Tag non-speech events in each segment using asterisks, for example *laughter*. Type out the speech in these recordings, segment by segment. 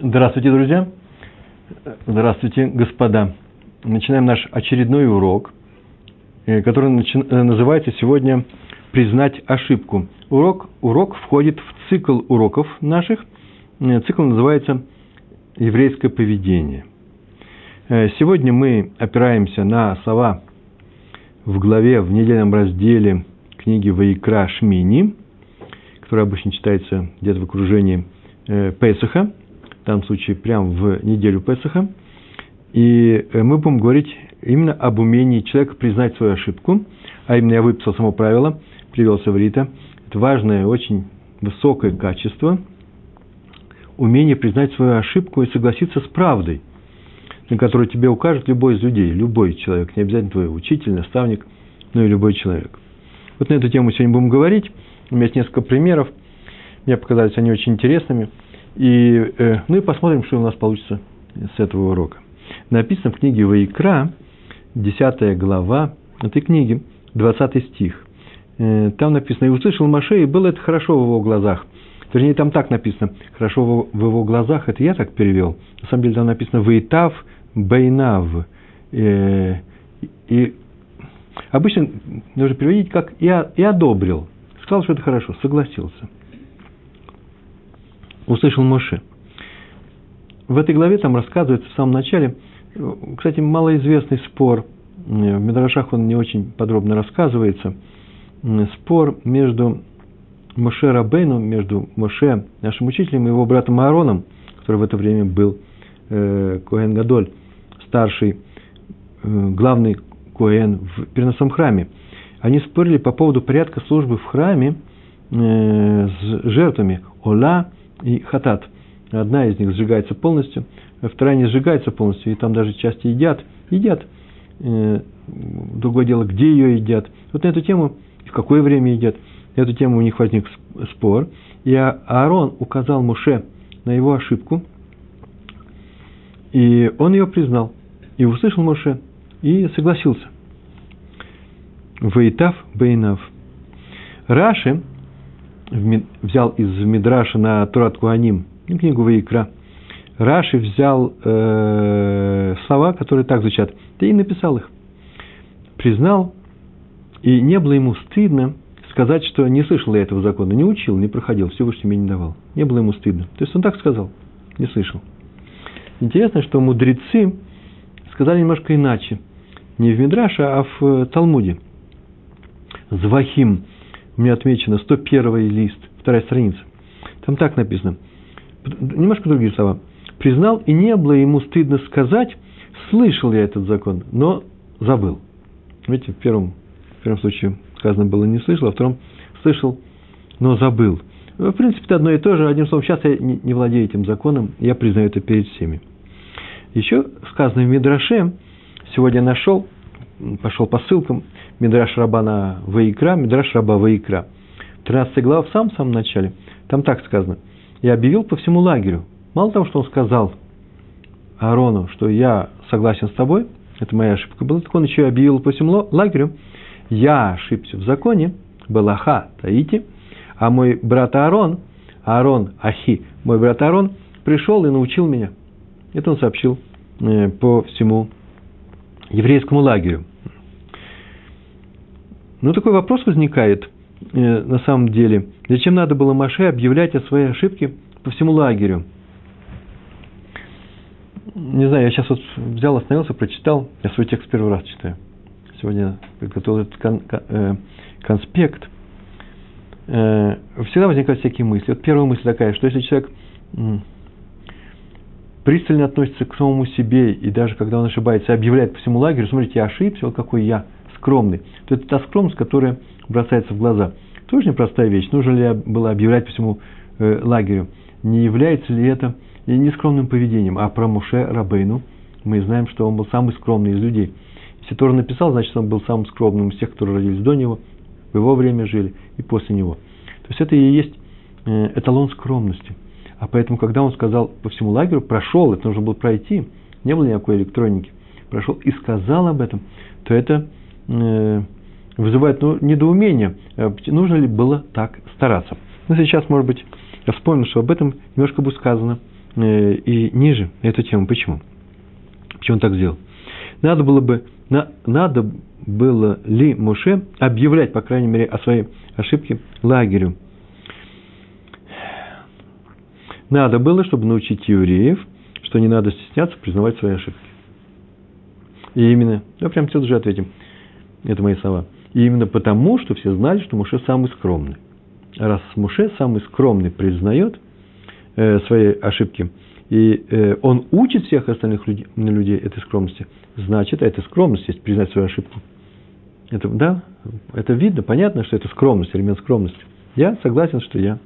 Здравствуйте, друзья! Здравствуйте, господа! Начинаем наш очередной урок, э, который э, называется сегодня «Признать ошибку». Урок, урок входит в цикл уроков наших. Э, цикл называется «Еврейское поведение». Сегодня мы опираемся на слова в главе, в недельном разделе книги Ваикра Шмини, которая обычно читается где-то в окружении Песаха – в данном случае прямо в неделю Песаха. И э, мы будем говорить именно об умении человека признать свою ошибку, а именно я выписал само правило, привел Саврита. Это важное, очень высокое качество, умение признать свою ошибку и согласиться с правдой, на которую тебе укажет любой из людей, любой человек, не обязательно твой учитель, наставник, но и любой человек. Вот на эту тему сегодня будем говорить. У меня есть несколько примеров. Мне показались они очень интересными – и, э, ну и посмотрим, что у нас получится с этого урока. Написано в книге Ваикра, 10 глава этой книги, 20 стих. Э, там написано, и услышал Маше, и было это хорошо в его глазах. Вернее, там так написано, хорошо в его глазах, это я так перевел. На самом деле там написано «Ваитав Бейнав». Э, и обычно нужно переводить как «и одобрил». Сказал, что это хорошо, согласился услышал Моше. В этой главе там рассказывается в самом начале, кстати, малоизвестный спор, в Медрашах он не очень подробно рассказывается, спор между Моше Рабейну, между Моше, нашим учителем, и его братом Аароном, который в это время был э, Коэн Гадоль, старший, э, главный Коэн в переносном храме. Они спорили по поводу порядка службы в храме э, с жертвами Ола и хатат. Одна из них сжигается полностью, а вторая не сжигается полностью, и там даже части едят. Едят. Э, другое дело, где ее едят. Вот на эту тему, в какое время едят, на эту тему у них возник спор. И а-, Аарон указал Муше на его ошибку, и он ее признал. И услышал Муше, и согласился. Ваитав Бейнав. Раши взял из Мидраша на Турат Куаним, книгу Ваикра, Раши взял э, слова, которые так звучат, и написал их. Признал, и не было ему стыдно сказать, что не слышал я этого закона, не учил, не проходил, Всевышний мне не давал. Не было ему стыдно. То есть он так сказал, не слышал. Интересно, что мудрецы сказали немножко иначе. Не в Мидраше, а в э, Талмуде. Звахим у меня отмечено 101 лист, вторая страница. Там так написано. Немножко другие слова. Признал, и не было ему стыдно сказать, слышал я этот закон, но забыл. Видите, в первом, в первом случае сказано было не слышал, а в втором слышал, но забыл. В принципе, это одно и то же. Одним словом, сейчас я не, владею этим законом, я признаю это перед всеми. Еще сказано в Мидраше, сегодня нашел, пошел по ссылкам, Мидраш Рабана Ваикра, Мидраш Раба Ваикра. 13 глава в самом-самом начале. Там так сказано. Я объявил по всему лагерю. Мало того, что он сказал Аарону, что я согласен с тобой, это моя ошибка была, так он еще и объявил по всему лагерю, я ошибся в законе, Балаха Таити, а мой брат Аарон, Аарон Ахи, мой брат Аарон, пришел и научил меня. Это он сообщил э, по всему еврейскому лагерю. Ну, такой вопрос возникает э, на самом деле. Зачем надо было Маше объявлять о своей ошибке по всему лагерю? Не знаю, я сейчас вот взял, остановился, прочитал. Я свой текст первый раз читаю. Сегодня подготовил этот кон, э, конспект. Э, всегда возникают всякие мысли. Вот первая мысль такая, что если человек пристально относится к самому себе, и даже когда он ошибается, объявляет по всему лагерю, смотрите, я ошибся, вот какой я – скромный, то это та скромность, которая бросается в глаза. Тоже непростая вещь. Нужно ли было объявлять по всему э, лагерю? Не является ли это нескромным поведением? А про Муше Рабейну мы знаем, что он был самый скромный из людей. Если Тора написал, значит, он был самым скромным из тех, которые родились до него, в его время жили и после него. То есть это и есть э, эталон скромности. А поэтому, когда он сказал по всему лагерю, прошел, это нужно было пройти, не было никакой электроники, прошел и сказал об этом, то это вызывает ну, недоумение, э, нужно ли было так стараться. Но сейчас, может быть, я что об этом немножко будет сказано э, и ниже эту тему. Почему? Почему он так сделал? Надо было бы, на, надо было ли Муше объявлять, по крайней мере, о своей ошибке лагерю? Надо было, чтобы научить евреев, что не надо стесняться признавать свои ошибки. И именно, я прям тут же ответим, это мои слова. И именно потому, что все знали, что Муше самый скромный. Раз Муше самый скромный признает э, свои ошибки, и э, он учит всех остальных людей, людей этой скромности, значит, это скромность есть признать свою ошибку. Это, да, это видно, понятно, что это скромность, элемент скромности. Я согласен, что я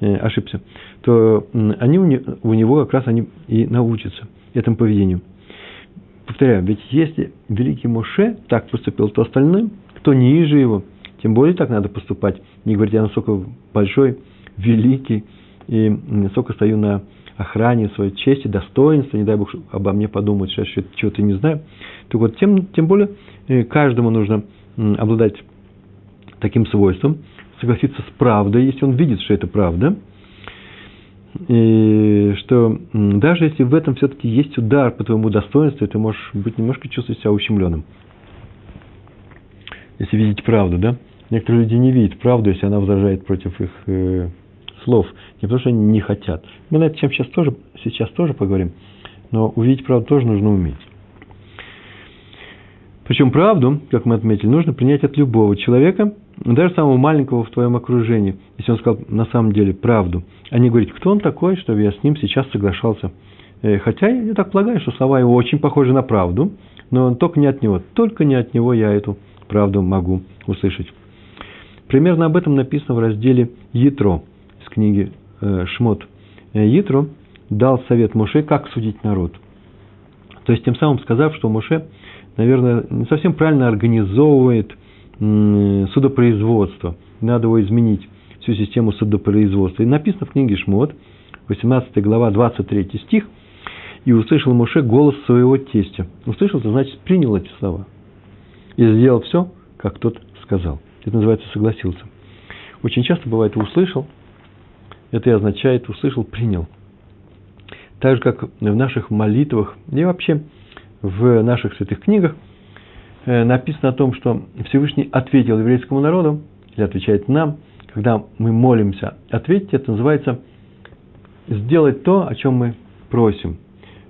э, ошибся. То э, они у, не, у него как раз они и научатся этому поведению. Повторяю, ведь если великий Моше так поступил, то остальным, кто ниже его, тем более так надо поступать. Не говорить, я насколько большой, великий, и насколько стою на охране своей чести, достоинства, не дай Бог обо мне подумать, что я чего-то не знаю, то вот тем, тем более э, каждому нужно обладать таким свойством, согласиться с правдой, если он видит, что это правда, и что даже если в этом все-таки есть удар по твоему достоинству, ты можешь быть немножко чувствовать себя ущемленным. Если видеть правду, да? Некоторые люди не видят правду, если она возражает против их э, слов. Не потому, что они не хотят. Мы на эту тему сейчас тоже, сейчас тоже поговорим. Но увидеть правду тоже нужно уметь. Причем правду, как мы отметили, нужно принять от любого человека, даже самого маленького в твоем окружении, если он сказал на самом деле правду, а не говорить, кто он такой, чтобы я с ним сейчас соглашался. Э, хотя я так полагаю, что слова его очень похожи на правду, но только не от него, только не от него я эту правду могу услышать. Примерно об этом написано в разделе «Ятро» из книги э, «Шмот». Э, Ятро дал совет Моше, как судить народ. То есть, тем самым сказав, что Моше – наверное, не совсем правильно организовывает судопроизводство. Надо его изменить, всю систему судопроизводства. И написано в книге Шмот, 18 глава, 23 стих, «И услышал Моше голос своего тестя». Услышал, это значит, принял эти слова. И сделал все, как тот сказал. Это называется согласился. Очень часто бывает услышал, это и означает услышал, принял. Так же, как в наших молитвах, и вообще в наших святых книгах написано о том, что Всевышний ответил еврейскому народу, или отвечает нам, когда мы молимся, ответить, это называется сделать то, о чем мы просим.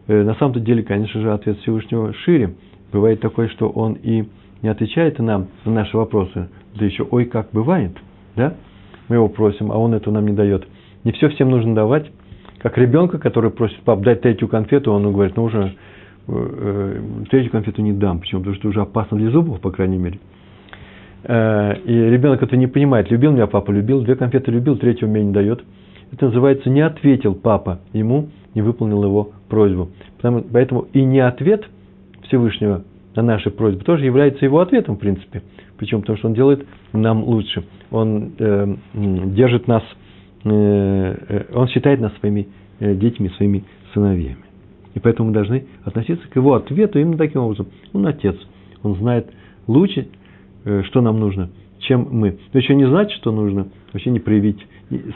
Э, на самом-то деле, конечно же, ответ Всевышнего шире. Бывает такое, что он и не отвечает нам на наши вопросы, да еще ой, как бывает, да? Мы его просим, а он это нам не дает. Не все всем нужно давать. Как ребенка, который просит пап дать третью конфету, он говорит, ну уже Э, третью конфету не дам. Почему? Потому что уже опасно для зубов, по крайней мере. Э, и ребенок это не понимает. Любил меня папа, любил, две конфеты любил, третью мне не дает. Это называется не ответил папа ему, не выполнил его просьбу. поэтому и не ответ Всевышнего на наши просьбы тоже является его ответом, в принципе. Почему? Потому что он делает нам лучше. Он э, держит нас, э, э он считает нас своими детьми, своими сыновьями. И поэтому мы должны относиться к его ответу именно таким образом. Он отец, он знает лучше, э, что нам нужно, чем мы. Но еще не знать, что нужно, вообще не проявить,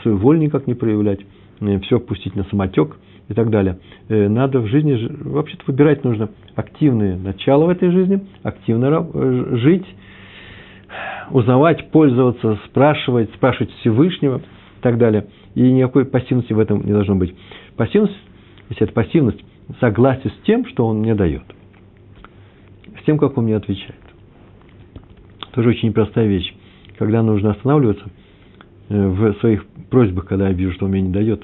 свою волю никак не проявлять, э, все пустить на самотек и так далее. Э, надо в жизни, вообще-то выбирать нужно активные начала в этой жизни, активно жить, узнавать, пользоваться, спрашивать, спрашивать Всевышнего и так далее. И никакой пассивности в этом не должно быть. Пассивность, если это пассивность, согласие с тем, что он мне дает, с тем, как он мне отвечает. Тоже очень непростая вещь, когда нужно останавливаться э, в своих просьбах, когда я вижу, что он мне не дает,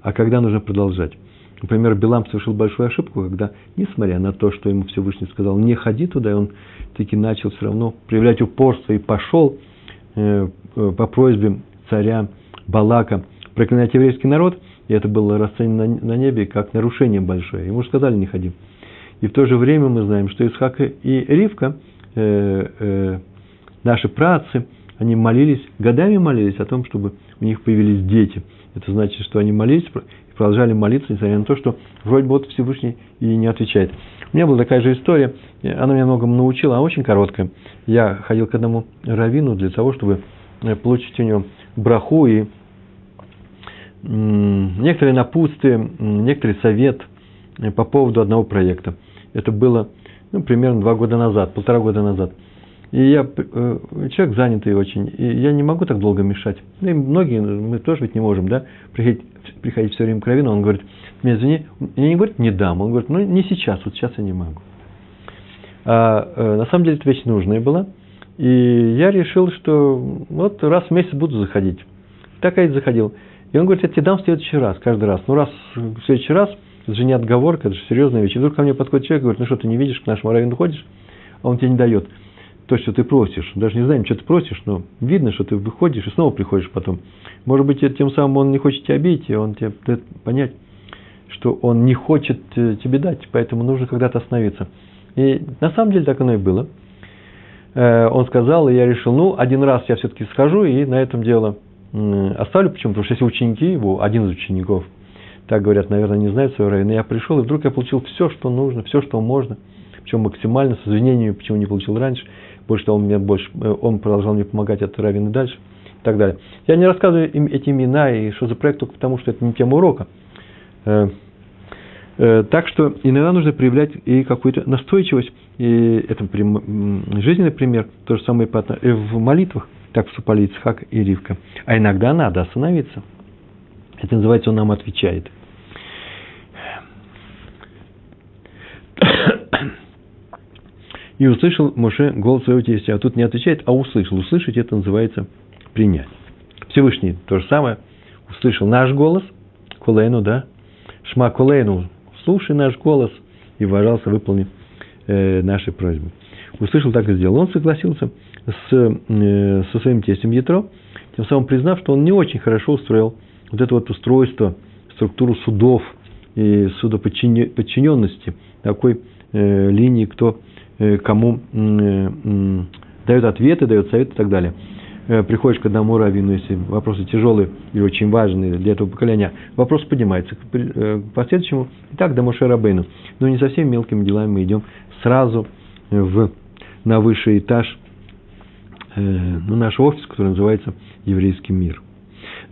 а когда нужно продолжать. Например, Билам совершил большую ошибку, когда, несмотря на то, что ему Всевышний сказал, не ходи туда, и он таки начал все равно проявлять упорство и пошел э, э, по просьбе царя Балака проклинать еврейский народ – и это было расценено на небе как нарушение большое. Ему сказали, не ходи. И в то же время мы знаем, что Исхак и Ривка, э, э, наши працы, они молились, годами молились о том, чтобы у них появились дети. Это значит, что они молились и продолжали молиться, несмотря на то, что вроде бы вот Всевышний и не отвечает. У меня была такая же история, она меня многому научила, она очень короткая. Я ходил к одному раввину для того, чтобы э, получить у него браху и некоторые напутствие, некоторый совет по поводу одного проекта. Это было ну, примерно два года назад, полтора года назад. И я э, человек занятый очень, и я не могу так долго мешать. Ну, и многие, мы тоже ведь не можем, да, приходить, приходить все время к Равину, он говорит, мне извини, я не говорит, не дам, он говорит, ну не сейчас, вот сейчас я не могу. А э, на самом деле эта вещь нужная была, и я решил, что вот раз в месяц буду заходить. Так я и заходил. И он говорит, я тебе дам в следующий раз, каждый раз. Ну, раз в следующий раз, это же не отговорка, это же серьезная вещь. И вдруг ко мне подходит человек и говорит, ну что, ты не видишь, к нашему раввину ходишь, а он тебе не дает то, что ты просишь. Даже не знаем, что ты просишь, но видно, что ты выходишь и снова приходишь потом. Может быть, тем самым он не хочет тебя обидеть, и он тебе дает понять, что он не хочет э, тебе дать, поэтому нужно когда-то остановиться. И на самом деле так оно и было. Э, он сказал, и я решил, ну, один раз я все-таки схожу, и на этом дело оставлю. Почему? Потому что если ученики его, один из учеников, так говорят, наверное, не знает своего района, я пришел, и вдруг я получил все, что нужно, все, что можно, причем максимально, с извинениями, почему не получил раньше, больше того, он, мне больше, э, он продолжал мне помогать от раввина дальше и так далее. Я не рассказываю им эти имена и что за проект только потому, что это не тема урока. Э, э, так что иногда нужно проявлять и какую-то настойчивость. И это жизненный пример, то же самое в молитвах. Так вступали Ицхак и Ривка. А иногда надо остановиться. Это называется, он нам отвечает. И услышал Моше голос своего тестя. А тут не отвечает, а услышал. Услышать это называется принять. Всевышний то же самое. Услышал наш голос, Кулейну, да? Шма Кулейну, слушай наш голос и, пожалуйста, выполни э, наши просьбы. Услышал, так и сделал. Он согласился с, э, со своим тестем Ятро, тем самым признав, что он не очень хорошо устроил вот это вот устройство, структуру судов и судоподчиненности, такой э, линии, кто э, кому э, дает ответы, дает советы и так далее. Э, приходишь к одному раввину, если вопросы тяжелые и очень важные для этого поколения, вопрос поднимается к, э, последующему. И так до Моше Рабейну. Но не со всеми мелкими делами мы идем сразу в, на высший этаж э, ну, наш офис, который называется «Еврейский мир».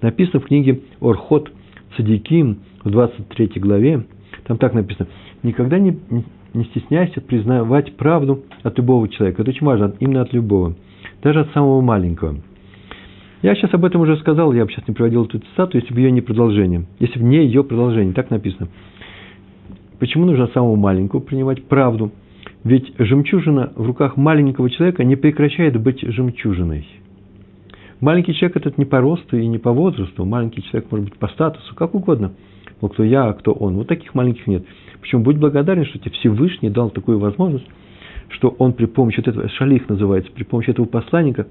Написано в книге «Орхот Цадиким» в 23 главе, там так написано, «Никогда не, не стесняйся признавать правду от любого человека». Это очень важно, именно от любого, даже от самого маленького. Я сейчас об этом уже сказал, я бы сейчас не приводил эту цитату, если бы ее не продолжение, если бы не ее продолжение, так написано. Почему нужно от самого маленького принимать правду? Ведь жемчужина в руках маленького человека не прекращает быть жемчужиной. Маленький человек этот не по росту и не по возрасту. Маленький человек может быть по статусу, как угодно. Ну, кто я, а кто он. Вот таких маленьких нет. Причем будь благодарен, что тебе Всевышний дал такую возможность, что он при помощи вот этого, шалих называется, при помощи этого посланника,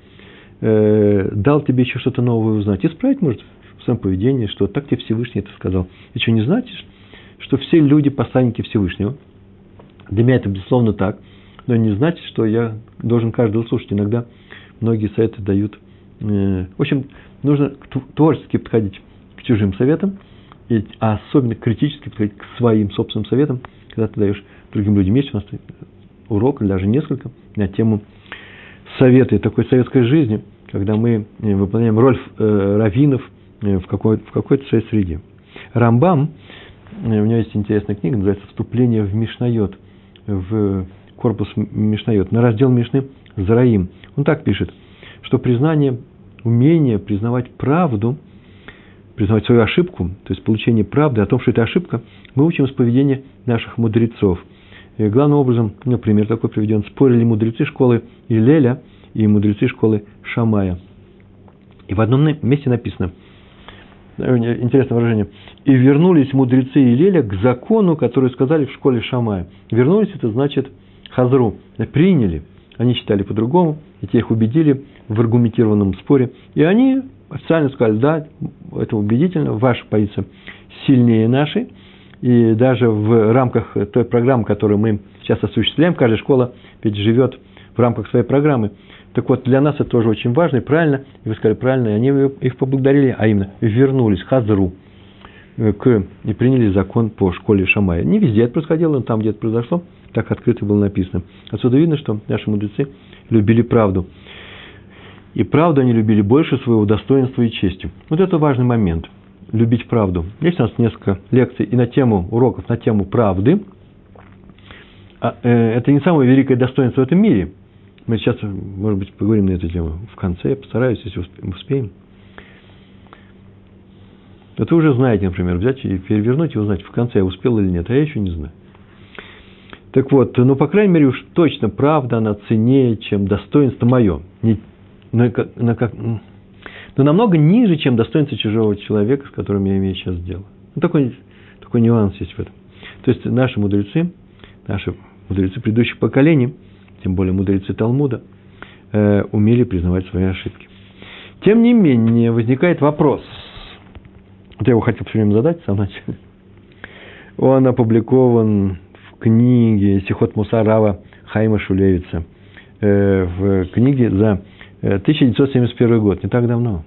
э, дал тебе еще что-то новое узнать. Исправить может в своем поведении, что так тебе Всевышний это сказал. И что, не знаете, что все люди посланники Всевышнего? Для меня это безусловно так, но не значит, что я должен каждого слушать. Иногда многие советы дают. Э, в общем, нужно творчески подходить к чужим советам, а особенно критически подходить к своим собственным советам, когда ты даешь другим людям. Есть у нас урок, или даже несколько, на тему советы такой советской жизни, когда мы э, выполняем роль э, раввинов в, какой, в какой-то своей среде. Рамбам, у него есть интересная книга, называется «Вступление в Мишнайот» в корпус Мишнайот, на раздел Мишны Зараим. Он так пишет, что признание, умение признавать правду, признавать свою ошибку, то есть получение правды о том, что это ошибка, мы учим с поведения наших мудрецов. И главным образом, у меня пример такой приведен, спорили мудрецы школы Илеля и мудрецы школы Шамая. И в одном месте написано – интересное выражение, и вернулись мудрецы Илеля к закону, который сказали в школе Шамая. Вернулись, это значит хазру, приняли. Они считали по-другому, и те их убедили в аргументированном споре. И они официально сказали, да, это убедительно, ваша позиция сильнее нашей. И даже в рамках той программы, которую мы сейчас осуществляем, каждая школа ведь живет в рамках своей программы – так вот, для нас это тоже очень важно и правильно. И вы сказали правильно, и они их поблагодарили, а именно вернулись, хазру, э, к, и приняли закон по школе Шамая. Не везде это происходило, но там, где это произошло, так открыто было написано. Отсюда видно, что наши мудрецы любили правду. И правду они любили больше своего достоинства и чести. Вот это важный момент. Любить правду. Есть у нас несколько лекций и на тему уроков, на тему правды. А, э, это не самое великое достоинство в этом мире. Мы сейчас, может быть, поговорим на эту тему в конце, я постараюсь, если успеем. Вот вы уже знаете, например, взять и перевернуть и узнать, в конце я успел или нет, а я еще не знаю. Так вот, ну, по крайней мере, уж точно правда, она ценнее, чем достоинство мое. Не, на, на, но намного ниже, чем достоинство чужого человека, с которым я имею сейчас дело. Ну, такой, такой нюанс есть в этом. То есть, наши мудрецы, наши мудрецы предыдущих поколений, тем более мудрецы Талмуда, э, умели признавать свои ошибки. Тем не менее, возникает вопрос. Вот я его хотел все время задать в самом начале. Он опубликован книге Сихот Мусарава Хайма Шулевица, э, в книге за 1971 э, год, не так давно. Ну,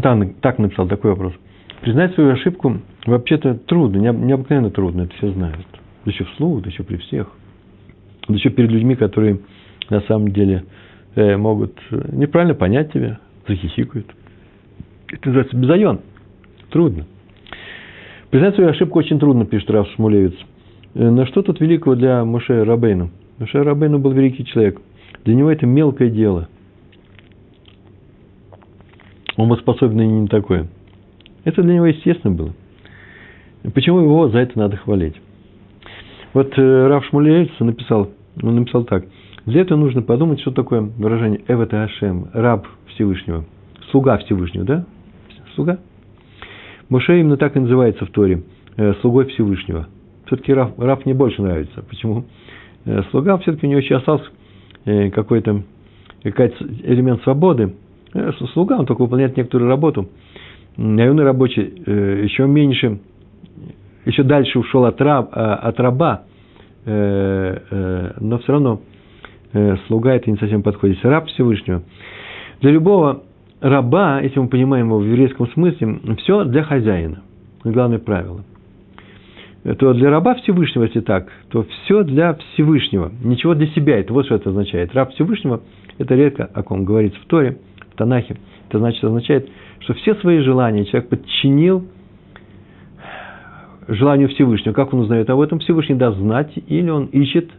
там так написал такой вопрос. Признать свою ошибку вообще-то трудно, необыкновенно трудно, это все знают. Да еще вслух, да еще при всех. Да еще перед людьми, которые на самом деле э, могут неправильно понять тебя, захихикают. Это называется безайон. Трудно. Признать свою ошибку очень трудно, пишет Раф Шмулевец. Э, но что тут великого для Муше Рабейну? Муше Рабейну был великий человек. Для него это мелкое дело. Он был способен не такое. Это для него естественно было. Почему его за это надо хвалить? Вот э, Раф Шмулевец написал, он написал так. Для этого нужно подумать, что такое выражение «эвата Ашем», раб Всевышнего, слуга Всевышнего, да? Слуга – Моше именно так и называется в Торе, э, слугой Всевышнего. Все-таки раб, раб мне больше нравится. Почему? Э, слуга все-таки у него еще остался какой-то какой элемент свободы. Слуга, он только выполняет некоторую работу. Наемный рабочий еще меньше, еще дальше ушел от, раб, от раба, но все равно слуга это не совсем подходит. Раб Всевышнего. Для любого раба, если мы понимаем его в еврейском смысле, все для хозяина. Главное правило. То для раба Всевышнего, если так, то все для Всевышнего. Ничего для себя. Это вот что это означает. Раб Всевышнего, это редко о ком говорится в Торе, в Танахе. Это значит, означает, что все свои желания человек подчинил желанию Всевышнего. Как он узнает об этом? Всевышний даст знать, или он ищет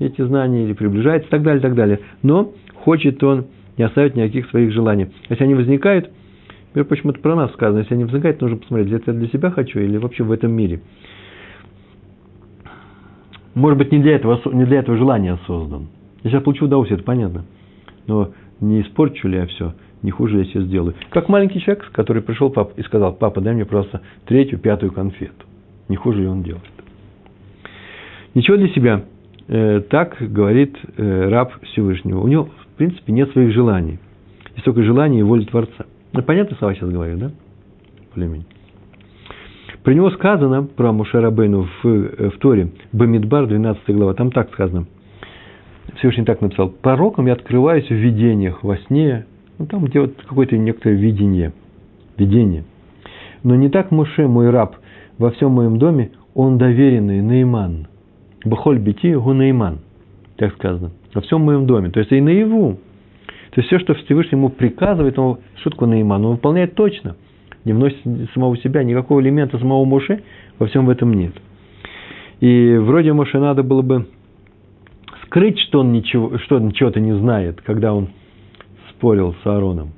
эти знания, или приближается, и так далее, и так далее. Но хочет он не оставить никаких своих желаний. Если они возникают, например, почему это про нас сказано, если они возникают, нужно посмотреть, это я для себя хочу или вообще в этом мире. Может быть, не для этого, не для этого желания создан. Я сейчас получу удовольствие, это понятно. Но не испорчу ли я все, не хуже я себе сделаю. Как маленький человек, который пришел пап, и сказал, папа, дай мне просто третью, пятую конфету. Не хуже ли он делает. Ничего для себя. Э, так говорит э, раб Всевышнего. У него в принципе, нет своих желаний. Есть только желание и воля Творца. Ну, понятно слова сейчас говорю, да? Более-менее. Про него сказано, про Мушарабейну в, э, в Торе, Бамидбар, 12 глава, там так сказано. Всевышний так написал. Пророком я открываюсь в видениях, во сне, ну, там где вот какое-то некоторое видение, видение. Но не так Муше, мой раб, во всем моем доме, он доверенный, Наиман. Бахоль бити, гу Наиман, так сказано во всем моем доме. То есть и наяву. То есть все, что Всевышний ему приказывает, он шутку Наиман, он выполняет точно. Не вносит самого себя, никакого элемента самого Моше во всем этом нет. И вроде Моше надо было бы скрыть, что он ничего, что он чего-то не знает, когда он спорил с Аароном.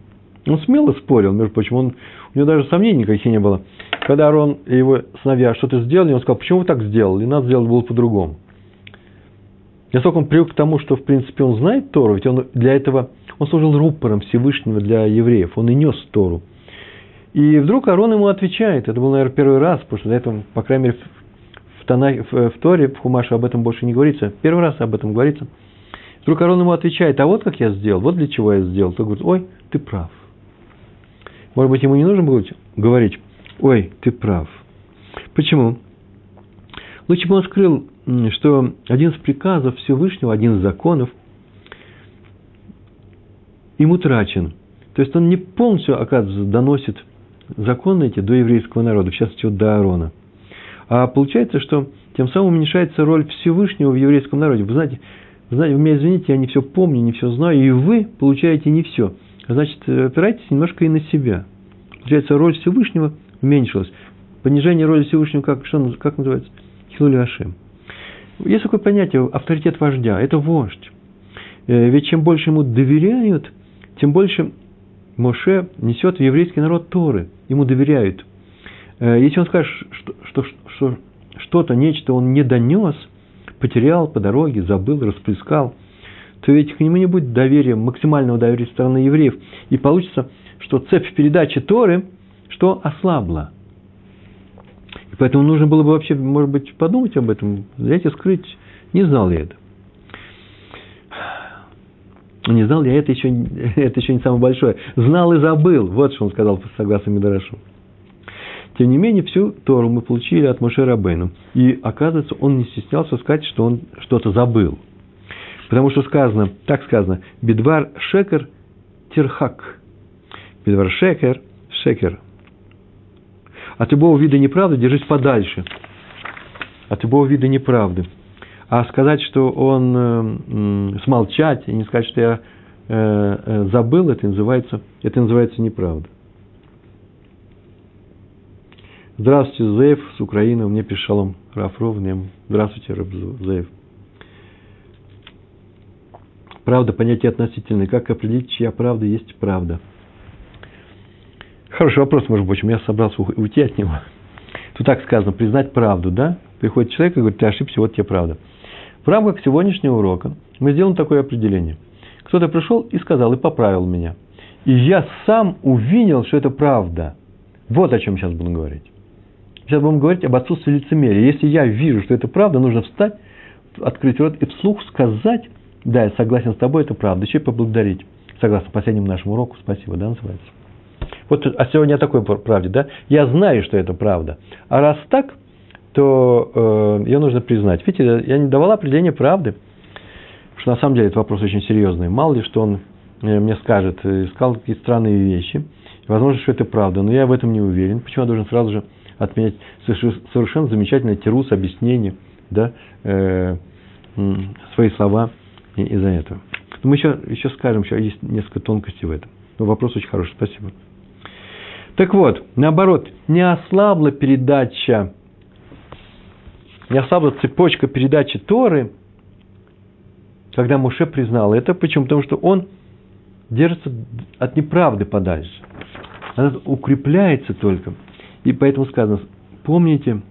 Он смело спорил, между прочим, он, у него даже сомнений никаких не было. Когда Аарон и его сыновья что-то сделали, он сказал, почему вы так сделали, надо сделать было по-другому. Настолько он привык к тому, что, в принципе, он знает Тору, ведь он для этого, он служил рупором Всевышнего для евреев, он и нес Тору. И вдруг Арон ему отвечает, это был, наверное, первый раз, потому что до этого, по крайней мере, в, Тана, в, в Торе, в Хумаше об этом больше не говорится, первый раз об этом говорится. Вдруг Арон ему отвечает, а вот как я сделал, вот для чего я сделал. Тот говорит, ой, ты прав. Может быть, ему не нужно было говорить, ой, ты прав. Почему? Лучше бы он скрыл что один из приказов Всевышнего, один из законов, им утрачен. То есть он не полностью, оказывается, доносит законы эти до еврейского народа, в частности, до Аарона. А получается, что тем самым уменьшается роль Всевышнего в еврейском народе. Вы знаете, вы, знаете, вы меня извините, я не все помню, не все знаю, и вы получаете не все. значит, опирайтесь немножко и на себя. Получается, роль Всевышнего уменьшилась. Понижение роли Всевышнего, как, что, как называется? Хилули Ашем. Есть такое понятие авторитет вождя. Это вождь. Э, ведь чем больше ему доверяют, тем больше Моше несет в еврейский народ Торы. Ему доверяют. Э, если он скажет, что, что, что что-то, нечто он не донес, потерял по дороге, забыл, расплескал, то ведь к нему не будет доверия, максимального доверия со стороны евреев. И получится, что цепь передачи Торы, что ослабла. И поэтому нужно было бы вообще, может быть, подумать об этом, взять и скрыть. Не знал я это. Не знал я, это еще, *laughs* это еще не самое большое. Знал и забыл. Вот что он сказал, согласно Мидарашу. Тем не менее, всю Тору мы получили от Моше Рабейну. И, оказывается, он не стеснялся сказать, что он что-то забыл. Потому что сказано, так сказано, бедвар шекер тирхак. Бедвар шекер, шекер. От любого вида неправды держись подальше. От любого вида неправды. А сказать, что он э, смолчать и не сказать, что я э, э, забыл, это называется, это называется неправда. Здравствуйте, Зеев с Украины. Мне пишет Шалом Рафров. Здравствуйте, Зеев. Правда, понятие относительное. Как определить, чья правда есть правда? Хороший вопрос, может быть, я собрался уйти от него. Тут так сказано, признать правду, да? Приходит человек и говорит, ты ошибся, вот тебе правда. В рамках сегодняшнего урока мы сделаем такое определение. Кто-то пришел и сказал, и поправил меня. И я сам увидел, что это правда. Вот о чем сейчас буду говорить. Сейчас будем говорить об отсутствии лицемерия. Если я вижу, что это правда, нужно встать, открыть рот и вслух сказать, да, я согласен с тобой, это правда, еще и поблагодарить. Согласно последнему нашему уроку, спасибо, да, называется. Вот, а сегодня о такой правде, да? Я знаю, что это правда. А раз так, то э, ее нужно признать. Видите, я не давал определения правды, потому что на самом деле это вопрос очень серьезный. Мало ли, что он э, мне скажет, э, сказал какие-то странные вещи. Возможно, что это правда, но я в этом не уверен. Почему я должен сразу же отменять совершенно замечательное тирус, объяснение, да, э, свои слова из-за этого. Но мы еще, еще скажем, еще есть несколько тонкостей в этом. Но вопрос очень хороший, спасибо. Так вот, наоборот, не ослабла передача, не ослабла цепочка передачи Торы, когда Муше признал это. Почему? Потому что он держится от неправды подальше. Она укрепляется только – и поэтому сказано, помните,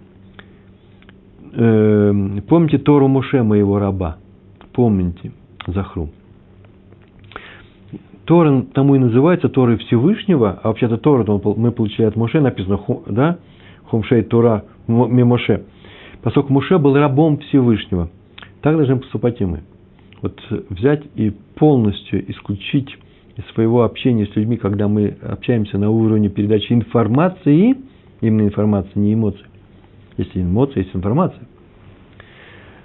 э, помните Тору Муше, моего раба. Помните, Захру. Тора тому и называется Торой Всевышнего, а вообще-то Тора мы получили от Моше, написано, да, Хомшей Тора Мимоше. Поскольку Муше был рабом Всевышнего, так должны поступать и мы. Вот взять и полностью исключить из своего общения с людьми, когда мы общаемся на уровне передачи информации – Именно информация, не эмоции. Если эмоция, есть информация.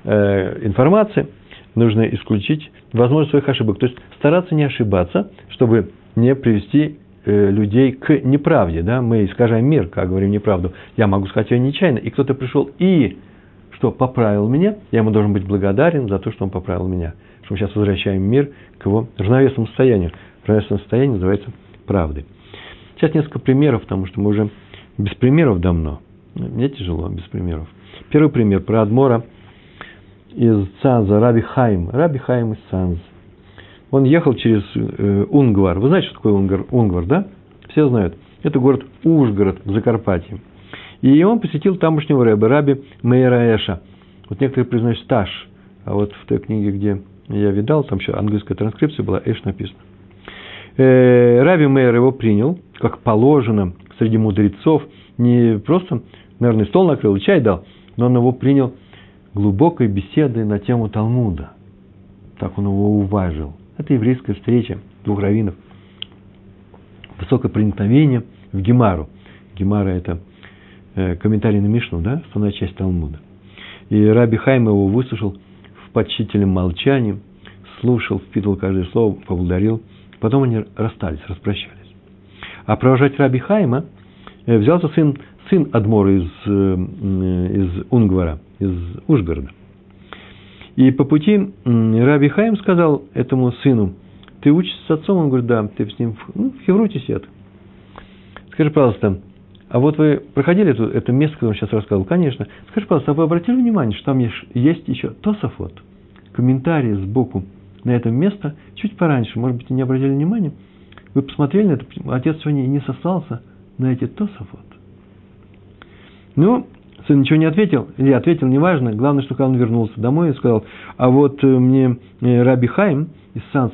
Э, информация нужно исключить возможность своих ошибок. То есть стараться не ошибаться, чтобы не привести э, людей к неправде. Да? Мы искажаем мир, как говорим неправду. Я могу сказать ее нечаянно. И кто-то пришел и что поправил меня, я ему должен быть благодарен за то, что он поправил меня. Что мы сейчас возвращаем мир к его равновесному состоянию. Равновесное состояние называется правдой. Сейчас несколько примеров, потому что мы уже без примеров давно. Мне тяжело, без примеров. Первый пример про Адмора из Цанза, Раби Хайм. Раби Хайм из Цанз. Он ехал через э, Унгвар. Вы знаете, что такое Унгар, Унгвар, да? Все знают. Это город Ужгород в Закарпатье. И он посетил тамошнего рэба, Раби Мейра Эша. Вот некоторые признают Таш. А вот в той книге, где я видал, там еще английская транскрипция была, Эш написано. Э, Раби Мейер его принял, как положено, среди мудрецов, не просто, наверное, стол накрыл чай дал, но он его принял глубокой беседой на тему Талмуда. Так он его уважил. Это еврейская встреча двух раввинов. Высокое проникновение в Гемару. Гемара – это комментарий на Мишну, да, основная часть Талмуда. И Раби Хайм его выслушал в почтительном молчании, слушал, впитывал каждое слово, поблагодарил. Потом они расстались, распрощались. А провожать Раби Хайма э, взялся сын, сын Адмора из, э, из Унгвара, из Ужгорода. И по пути Раби Хайм сказал этому сыну ты учишься с отцом? Он говорит, да, ты с ним ну, в Хевруте сидят. Скажи, пожалуйста, а вот вы проходили это, это место, которое он сейчас рассказывал? Конечно. Скажи, пожалуйста, а вы обратили внимание, что там есть, есть еще Тософот, комментарии сбоку на это место, чуть пораньше, может быть, и не обратили внимания, вы посмотрели на это, отец сегодня не сослался на эти Тософот. Ну, сын ничего не ответил, или ответил, неважно, главное, что когда он вернулся домой и сказал, а вот э, мне э, Раби Хайм из Санс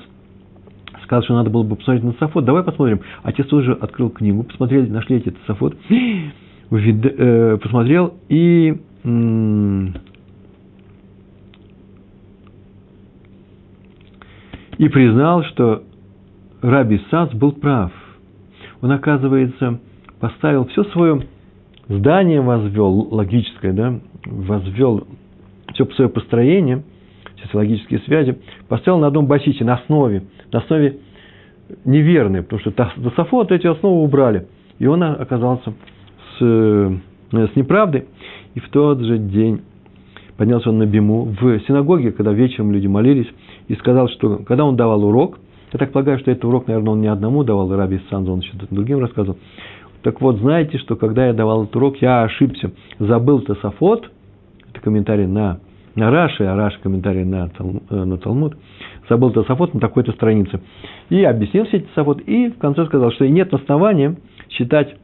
сказал, что надо было бы посмотреть на Тософот, давай посмотрим. Отец тоже открыл книгу, посмотрели, нашли эти Тософот, *gasps* э, посмотрел и и признал, что Раби Сац был прав. Он, оказывается, поставил все свое здание, возвел, логическое, да, возвел все свое построение, все логические связи, поставил на одном басите, на основе, на основе неверной, потому что Тософот эти основы убрали. И он оказался с, э, с неправдой. И в тот же день поднялся он на Биму в синагоге, когда вечером люди молились, и сказал, что когда он давал урок, я так полагаю, что этот урок, наверное, он не одному давал, Раби Санза, он еще другим рассказывал. Так вот, знаете, что когда я давал этот урок, я ошибся, забыл Тософот, это комментарий на, на Раши, а Раши комментарий на, э, на Талмуд, забыл Тософот на такой-то странице. И объяснил все эти Тософот, и в конце сказал, что нет основания считать,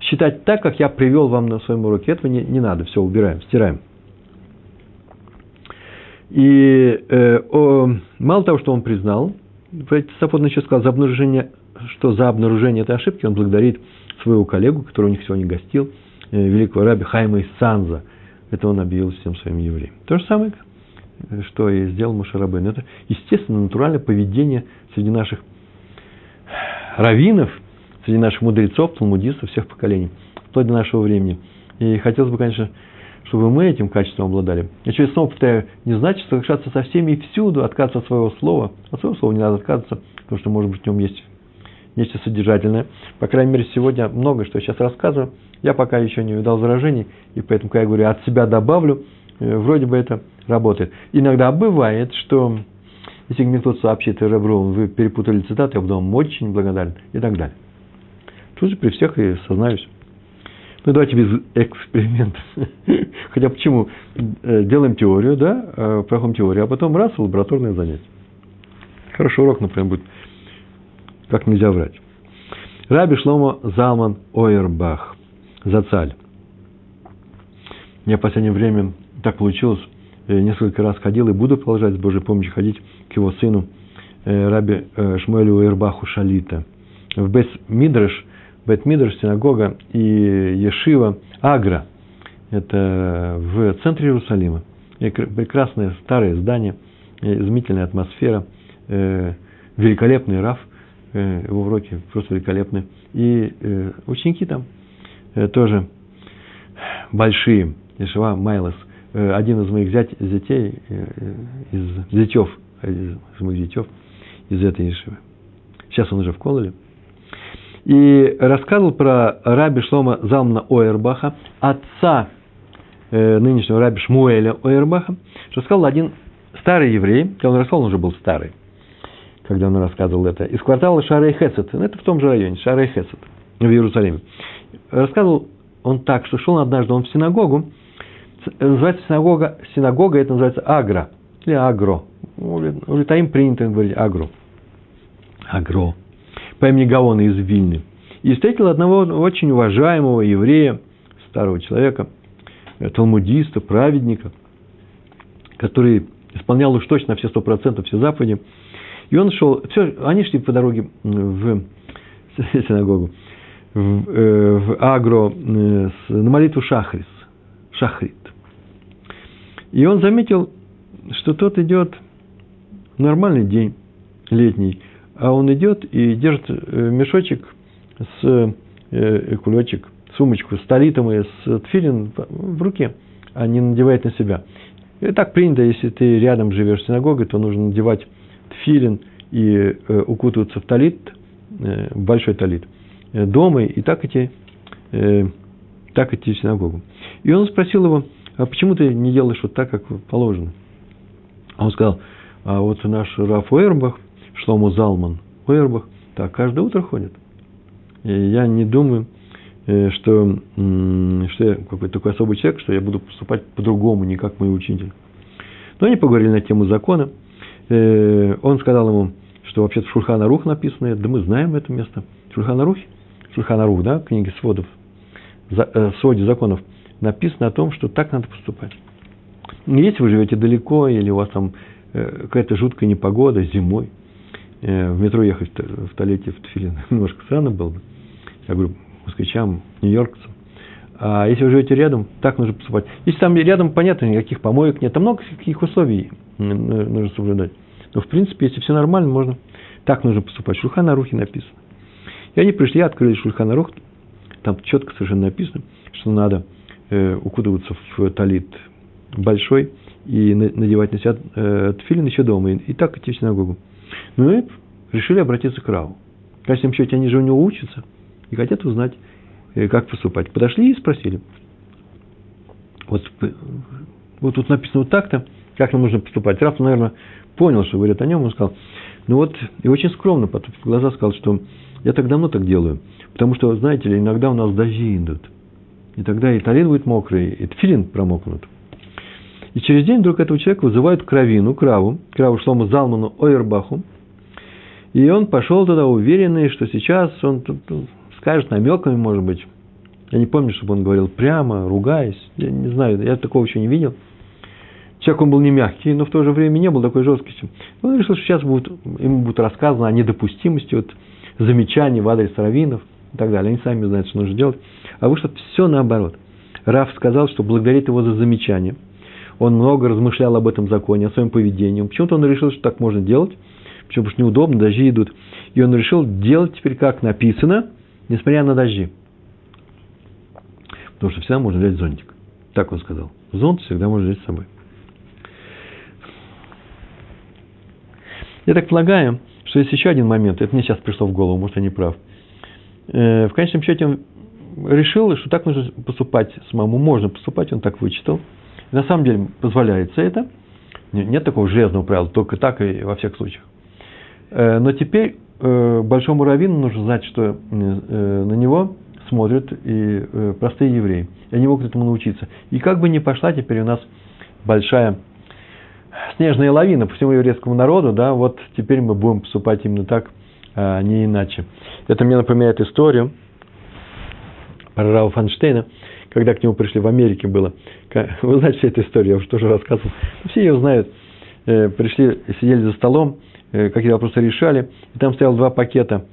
считать так, как я привел вам на своем уроке. Этого не, не надо, все, убираем, стираем. И э, о, мало того, что он признал, Сафон еще сказал, за обнаружение, что за обнаружение этой ошибки он благодарит своего коллегу, который у них сегодня гостил, э, великого раби Хайма из Санза. Это он объявил всем своим евреям. То же самое, что и сделал Мушарабейн. Это, естественно, натуральное поведение среди наших раввинов, среди наших мудрецов, талмудистов всех поколений, вплоть до нашего времени. И хотелось бы, конечно, чтобы мы этим качеством обладали. Я через снова повторяю, не значит соглашаться со всеми и всюду, отказываться от своего слова. От своего слова не надо отказываться, потому что, может быть, в нем есть нечто содержательное. По крайней мере, сегодня много, что я сейчас рассказываю. Я пока еще не увидал заражений, и поэтому, когда я говорю, от себя добавлю, э, вроде бы это работает. Иногда бывает, что если мне кто-то сообщит, Ребру, вы перепутали цитату, я буду вам очень благодарен и так далее. Тут же при всех и сознаюсь. Ну, давайте без экспериментов. *laughs* Хотя почему? Э, делаем теорию, да, э, проходим теорию, а потом раз, лабораторное занятие. Хороший урок, например, будет как нельзя врать. Раби Шломо Залман Ойербах, Зацаль. Я в последнее время так получилось, э, несколько раз ходил и буду продолжать с Божьей помощью ходить к его сыну, Раби Шмуэлю Ойербаху Шалита. В Бес Мидраш – Бет-Мидрш, синагога и Ешива Агра. Это в центре Иерусалима. Прекрасное старое здание, изумительная атмосфера, э, великолепный раф, э, его уроки просто великолепны. И э, ученики там тоже большие. Ешива Майлос, один из моих зять, зятей, из зятев, из моих зятев, из этой Ешивы. Сейчас он уже в Кололе – и рассказывал про раби Шлома Залмана Ойербаха, отца э, нынешнего раби Шмуэля Ойербаха, что сказал один старый еврей, когда он рассказал, он уже был старый, когда он рассказывал это, из квартала Шарей Хесет, ну, это в том же районе, Шарей Хесет, в Иерусалиме. Рассказывал он так, что шел однажды он в синагогу, называется синагога, синагога это называется Агра, или Агро. У Литаим принято говорить Агро. Агро по имени Гаона из Вильны. И встретил одного очень уважаемого еврея, старого человека, э, талмудиста, праведника, который исполнял уж точно все сто процентов все заповеди. И он шел, все, они шли по дороге в *laughs* синагогу, в, э, в Агро, э, на молитву Шахрис, Шахрит. И он заметил, что тот идет нормальный день летний – а он идет и держит э, мешочек с э, кулечек, сумочку с талитом и с тфилин в руке, а не надевает на себя. И так принято, если ты рядом живешь с синагогой, то нужно надевать тфилин и э, укутываться в талит, э, большой талит, э, дома, и так идти, э, так идти в синагогу. И он спросил его, а почему ты не делаешь вот так, как положено? А он сказал, а вот наш Раф Эрбах Шлому Залман Ойербах, так каждое утро ходят. И я не думаю, э, что, что я какой-то такой особый человек, что я буду поступать по-другому, не как мой учитель. Но они поговорили на тему закона. Э, он сказал ему, что вообще-то в Шульхана Рух написано, да мы знаем это место. Шульхана Рух, Шульхана Рух, да, книги сводов, за, э, своде законов, написано о том, что так надо поступать. Если вы живете далеко, или у вас там э, какая-то жуткая непогода зимой, э, в метро ехать в столетие в Тфилин *laughs* немножко странно было бы. Я говорю, москвичам, нью-йоркцам. А если вы живете рядом, так нужно поступать. Если там рядом, понятно, никаких помоек нет, там много каких условий нужно соблюдать. Но, в принципе, если все нормально, можно так нужно поступать. Шульхана Рухе написано. И они пришли, открыли Шульхана Рух, там четко совершенно написано, что надо э, укутываться в талит большой и надевать на себя э, тфилин еще дома, и, и так идти в синагогу. Ну и решили обратиться к Раву. В конечном счете, они же у него учатся и хотят узнать, э, как поступать. Подошли и спросили. Вот, э, вот тут написано вот так-то, как нам нужно поступать. Раф, наверное, понял, что говорят о нем, он сказал, ну вот, и очень скромно потом в глаза сказал, что я так давно так делаю, потому что, знаете ли, иногда у нас дожди идут. И тогда и талин будет мокрый, и тфилин промокнут. И через день вдруг этого человека вызывают к Равину, Краву, Краву Шлому Залману Ойербаху. И он пошел туда уверенный, что сейчас он скажет намеками, может быть. Я не помню, чтобы он говорил прямо, ругаясь. Я не знаю, я такого еще не видел. Человек он был не мягкий, но в то же время не был такой жесткостью. Он решил, что сейчас будет, ему будет рассказано о недопустимости вот, замечаний в адрес раввинов и так далее. Они сами знают, что нужно делать. А вышло все наоборот. Раф сказал, что благодарит его за замечание. Он много размышлял об этом законе, о своем поведении. Почему-то он решил, что так можно делать. Почему? Что неудобно, дожди идут. И он решил делать теперь как написано, несмотря на дожди. Потому что всегда можно взять зонтик. Так он сказал. Зонт всегда можно взять с собой. Я так полагаю, что есть еще один момент, это мне сейчас пришло в голову, может, я не прав. Э, в конечном счете решил, что так нужно поступать самому, можно поступать, он так вычитал. На самом деле позволяется это. Нет такого железного правила, только так и во всех случаях. Э, но теперь э, большому раввину нужно знать, что на него смотрят и простые евреи. И они могут этому научиться. И как бы ни пошла теперь у нас большая снежная лавина по всему еврейскому народу, да, вот теперь мы будем поступать именно так, а не иначе. Это мне напоминает историю про Рау Фанштейна, когда к нему пришли в Америке было. *laughs* Вы знаете всю эту историю, я уже тоже рассказывал. Все ее знают. Э, пришли, сидели за столом, э, какие-то вопросы решали, и там стоял два пакета,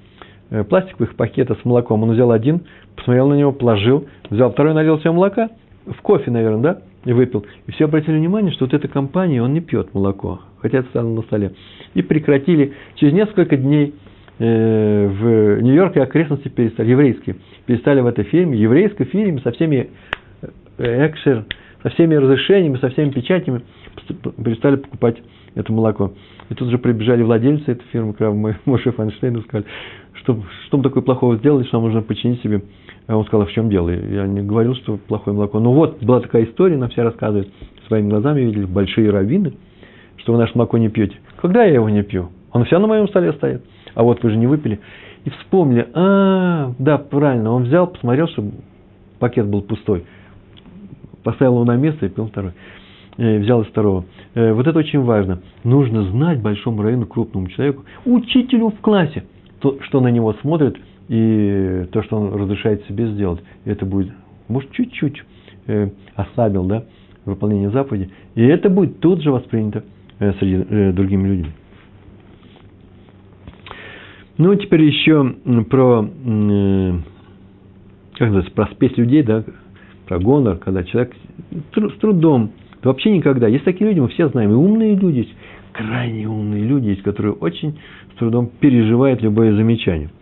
э, пластиковых пакета с молоком. Он взял один, посмотрел на него, положил, взял второй, налил себе молока, в кофе, наверное, да, и выпил. И все обратили внимание, что вот эта компания, он не пьет молоко, хотя это стало на столе. И прекратили. Через несколько дней в Нью-Йорке окрестности перестали, еврейские, перестали в этой фирме, еврейской фирме со всеми э, экшер, со всеми разрешениями, со всеми печатями, перестали покупать это молоко. И тут же прибежали владельцы этой фирмы, Крав Моше Фанштейн, и сказали, что, что мы такое плохого сделали, что нам нужно починить себе а он сказал, в чем дело? Я не говорил, что плохое молоко. Ну вот, была такая история, нам все рассказывают. Своими глазами видели большие раввины, что вы наше молоко не пьете. Когда я его не пью? Он все на моем столе стоит. А вот вы же не выпили. И вспомнили, а, да, правильно, он взял, посмотрел, чтобы пакет был пустой. Поставил его на место и пил второй. Э, взял из второго. Э, вот это очень важно. Нужно знать большому району, крупному человеку, учителю в классе, то, что на него смотрят – и то, что он разрешает себе сделать, это будет, может, чуть-чуть э, ослабил, да, выполнение заповеди, и это будет тут же воспринято э, среди другими людьми. Ну, теперь еще про, э, как называется, про спесь людей, да, про гонор, когда человек с трудом, да вообще никогда. Есть такие люди, мы все знаем, и умные люди есть, крайне умные люди есть, которые очень с трудом переживают любое замечание –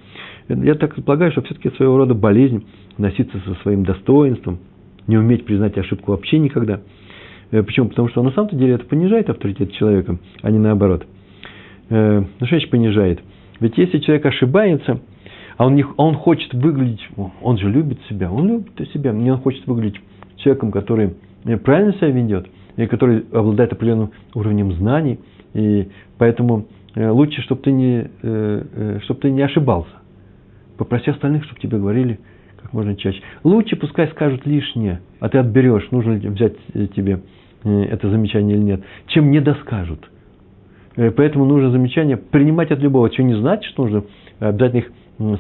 я так полагаю, что все-таки своего рода болезнь носиться со своим достоинством, не уметь признать ошибку вообще никогда. Э, почему? Потому что на самом-то деле это понижает авторитет человека, а не наоборот. Э, ну что значит понижает? Ведь если человек ошибается, а он, не, он хочет выглядеть, он же любит себя, он любит себя, не он хочет выглядеть человеком, который э, правильно себя ведет, и который обладает определенным уровнем знаний, и поэтому э, лучше, чтобы ты не, э, чтобы ты не ошибался. Попроси остальных, чтобы тебе говорили как можно чаще. Лучше пускай скажут лишнее, а ты отберешь, нужно ли взять тебе это замечание или нет, чем не доскажут. Поэтому нужно замечание принимать от любого. Что не значит, что нужно обязательно их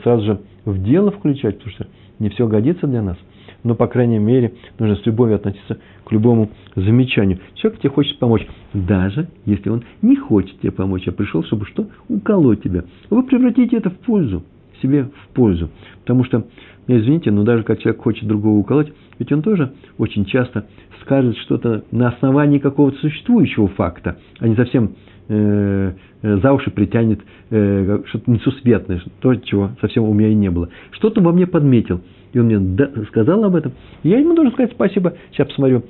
сразу же в дело включать, потому что не все годится для нас. Но, по крайней мере, нужно с любовью относиться к любому замечанию. Человек тебе хочет помочь, даже если он не хочет тебе помочь, а пришел, чтобы что? Уколоть тебя. Вы превратите это в пользу, себе в пользу. Потому что, извините, но даже как человек хочет другого уколоть, ведь он тоже очень часто скажет что-то на основании какого-то существующего факта, а не совсем э, за уши притянет э, что-то несусветное, то, чего совсем у меня и не было. Что-то во мне подметил – и он мне сказал об этом. Я ему должен сказать спасибо. Сейчас посмотрю,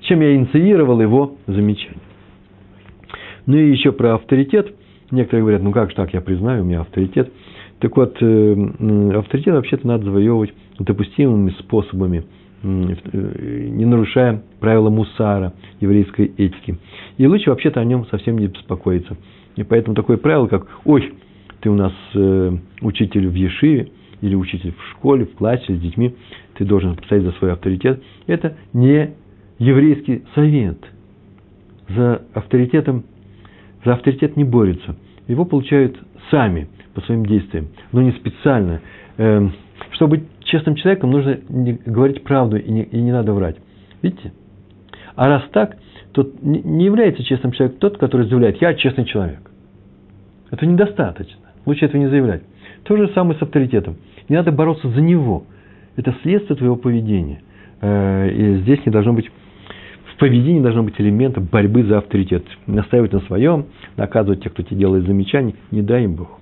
чем я инициировал его замечание. Ну и еще про авторитет. Некоторые говорят, ну как же так, я признаю, у меня авторитет. Так вот, э, авторитет вообще-то надо завоевывать допустимыми способами, не нарушая правила мусара, еврейской этики. И лучше вообще-то о нем совсем не беспокоиться. И поэтому такое правило, как «Ой, ты у нас э, учитель в Ешиве, или учитель в школе, в классе с детьми, ты должен стоять за свой авторитет. Это не еврейский совет. За авторитетом, за авторитет не борются. Его получают сами по своим действиям, но не специально. Эм, чтобы честным человеком, нужно говорить правду и не, и не надо врать. Видите? А раз так, то не является честным человеком тот, который заявляет, я честный человек. Это недостаточно. Лучше этого не заявлять. То же самое с авторитетом. Не надо бороться за него. Это следствие твоего поведения. Э, и здесь не должно быть, в поведении должно быть элемента борьбы за авторитет. Настаивать на своем, наказывать тех, кто тебе делает замечания, не дай им Бог.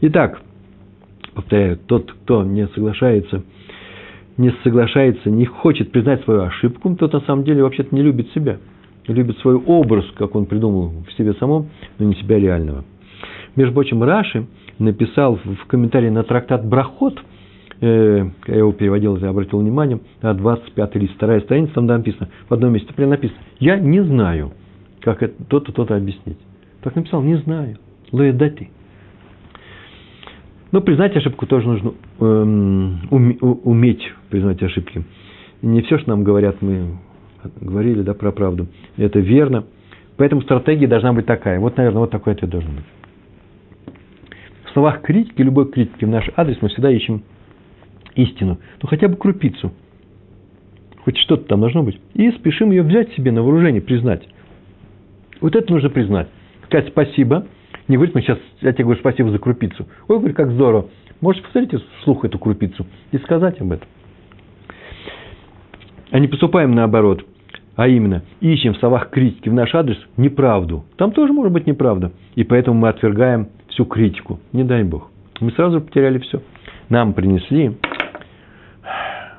Итак, повторяю, тот, кто не соглашается, не соглашается, не хочет признать свою ошибку, тот на самом деле вообще-то не любит себя. Любит свой образ, как он придумал в себе самом, но не себя реального. Между прочим, Раши написал в комментарии на трактат Брахот, э, я его переводил, я обратил внимание, на 25 лист, вторая страница, там написано, в одном месте прямо написано, я не знаю, как это то-то, то-то объяснить. Так написал, не знаю. Лоя дати. Но признать ошибку тоже нужно эм, уметь признать ошибки. Не все, что нам говорят, мы говорили да, про правду. Это верно. Поэтому стратегия должна быть такая. Вот, наверное, вот такой ответ должен быть в словах критики, любой критики в наш адрес мы всегда ищем истину. Ну, хотя бы крупицу. Хоть что-то там должно быть. И спешим ее взять себе на вооружение, признать. Вот это нужно признать. Сказать спасибо. Не говорить, мы сейчас, я тебе говорю спасибо за крупицу. Ой, говорю, как здорово. Можете посмотрите вслух эту крупицу и сказать об этом. А не поступаем наоборот. А именно, ищем в словах критики в наш адрес неправду. Там тоже может быть неправда. И поэтому мы отвергаем всю критику. Не дай Бог. Мы сразу потеряли все. Нам принесли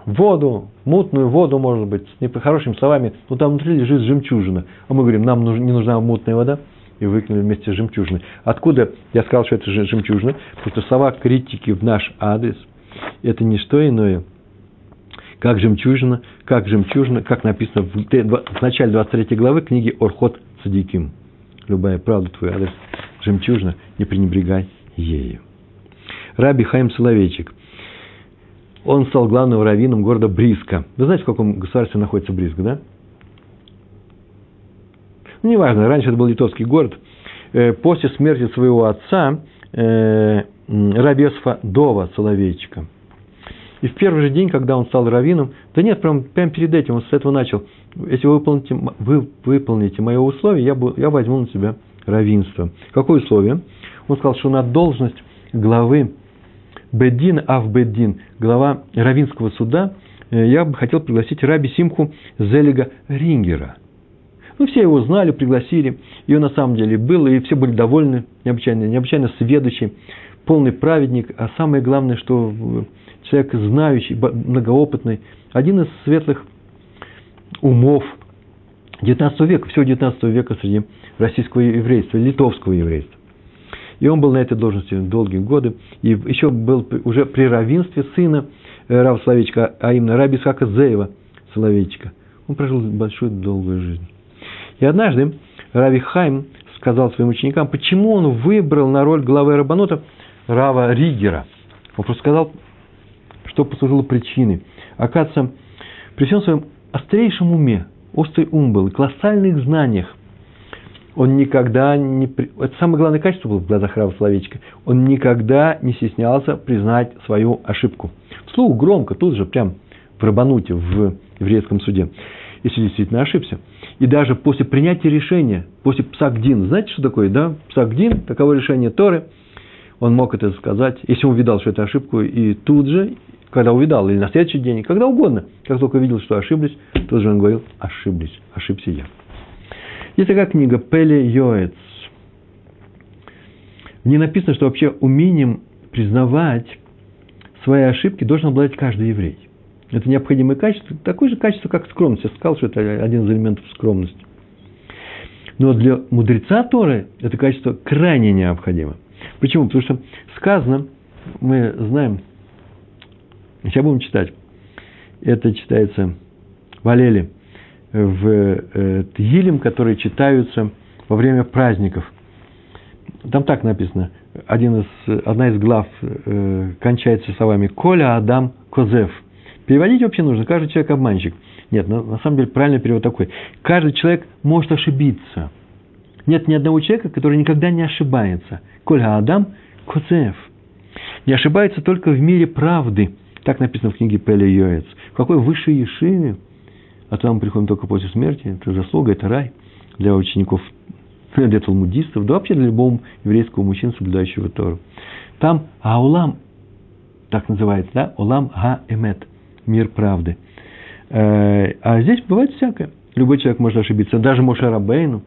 воду, мутную воду, может быть, с хорошими словами, но там внутри лежит жемчужина. А мы говорим, нам не нужна мутная вода, и выкинули вместе с жемчужиной. Откуда я сказал, что это жемчужина? Потому что слова критики в наш адрес – это не что иное, как жемчужина, как жемчужина, как написано в, в начале 23 главы книги Орхот Садиким. Любая правда твой адрес – жемчужина, не пренебрегай ею. Раби Хайм Соловейчик. Он стал главным раввином города Бриска. Вы знаете, в каком государстве находится Бриск, да? Ну, неважно, раньше это был литовский город. Э, после смерти своего отца э, Рабесфа Дова Соловейчика. И в первый же день, когда он стал раввином, да нет, прям, прямо перед этим он с этого начал. Если вы выполните, вы выполните мое условие, я, я возьму на себя равенства. Какое условие? Он сказал, что на должность главы Бедин Авбедин, глава равинского суда, э, я бы хотел пригласить раби Симху Зелига Рингера. Ну, все его знали, пригласили, и он на самом деле был, и все были довольны, необычайно, необычайно сведущий, полный праведник, а самое главное, что человек знающий, многоопытный, один из светлых умов 19 века, всего 19 века среди российского еврейства, литовского еврейства. И он был на этой должности долгие годы. И еще был уже при равенстве сына э, Рава Соловейчика, а именно Раби Исхака Зеева Соловейчика. Он прожил большую долгую жизнь. И однажды Рави Хайм сказал своим ученикам, почему он выбрал на роль главы Рабанота Рава Ригера. Он просто сказал, что послужило причиной. Оказывается, при всем своем острейшем уме, острый ум был, и колоссальных знаниях, он никогда не... Это самое главное качество было в глазах Рава Словечка. Он никогда не стеснялся признать свою ошибку. Вслух громко, тут же, прям в Рабануте, в еврейском суде. Если действительно ошибся. И даже после принятия решения, после Псагдин, знаете, что такое, да? Псагдин, таково решение Торы, он мог это сказать, если он увидал, что это ошибку, и тут же, когда увидал, или на следующий день, когда угодно, как только увидел, что ошиблись, тут же он говорил, ошиблись, ошибся я. Есть такая книга Пеле Йоэц. В ней написано, что вообще умением признавать свои ошибки должен обладать каждый еврей. Это необходимое качество, такое же качество, как скромность. Я сказал, что это один из элементов скромности. Но для мудреца Торы это качество крайне необходимо. Почему? Потому что сказано, мы знаем, сейчас будем читать, это читается в Алеле, в э, Тилим, которые читаются во время праздников. Там так написано, один из, одна из глав э, кончается словами «Коля Адам Козев». Переводить вообще нужно, каждый человек обманщик. Нет, на, на самом деле правильный перевод такой. Каждый человек может ошибиться. Нет ни одного человека, который никогда не ошибается. Коля Адам Козев. Не ошибается только в мире правды. Так написано в книге Пеля Йоец. В какой высшей Ешиве – а туда мы приходим только после смерти, это заслуга, это рай для учеников, *laughs* для талмудистов, да вообще для любого еврейского мужчины, соблюдающего Тору. Там Аулам, так называется, да, Улам Га-Эмет, мир правды. Э, а здесь бывает всякое. Любой человек может ошибиться, даже Моше Рабейну,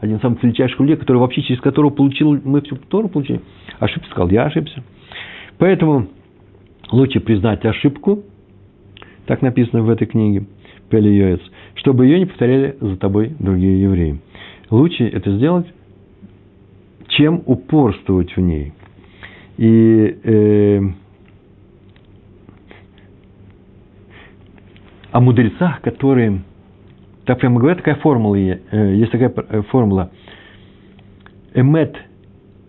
один из самых величайших людей, который вообще через которого получил, мы всю Тору получили, ошибся, сказал, я ошибся. Поэтому лучше признать ошибку, так написано в этой книге, Пелиоец, чтобы ее не повторяли за тобой другие евреи. Лучше это сделать, чем упорствовать в ней. И э, о мудрецах, которые, так прямо говорят, такая формула, э, есть такая э, формула, эмет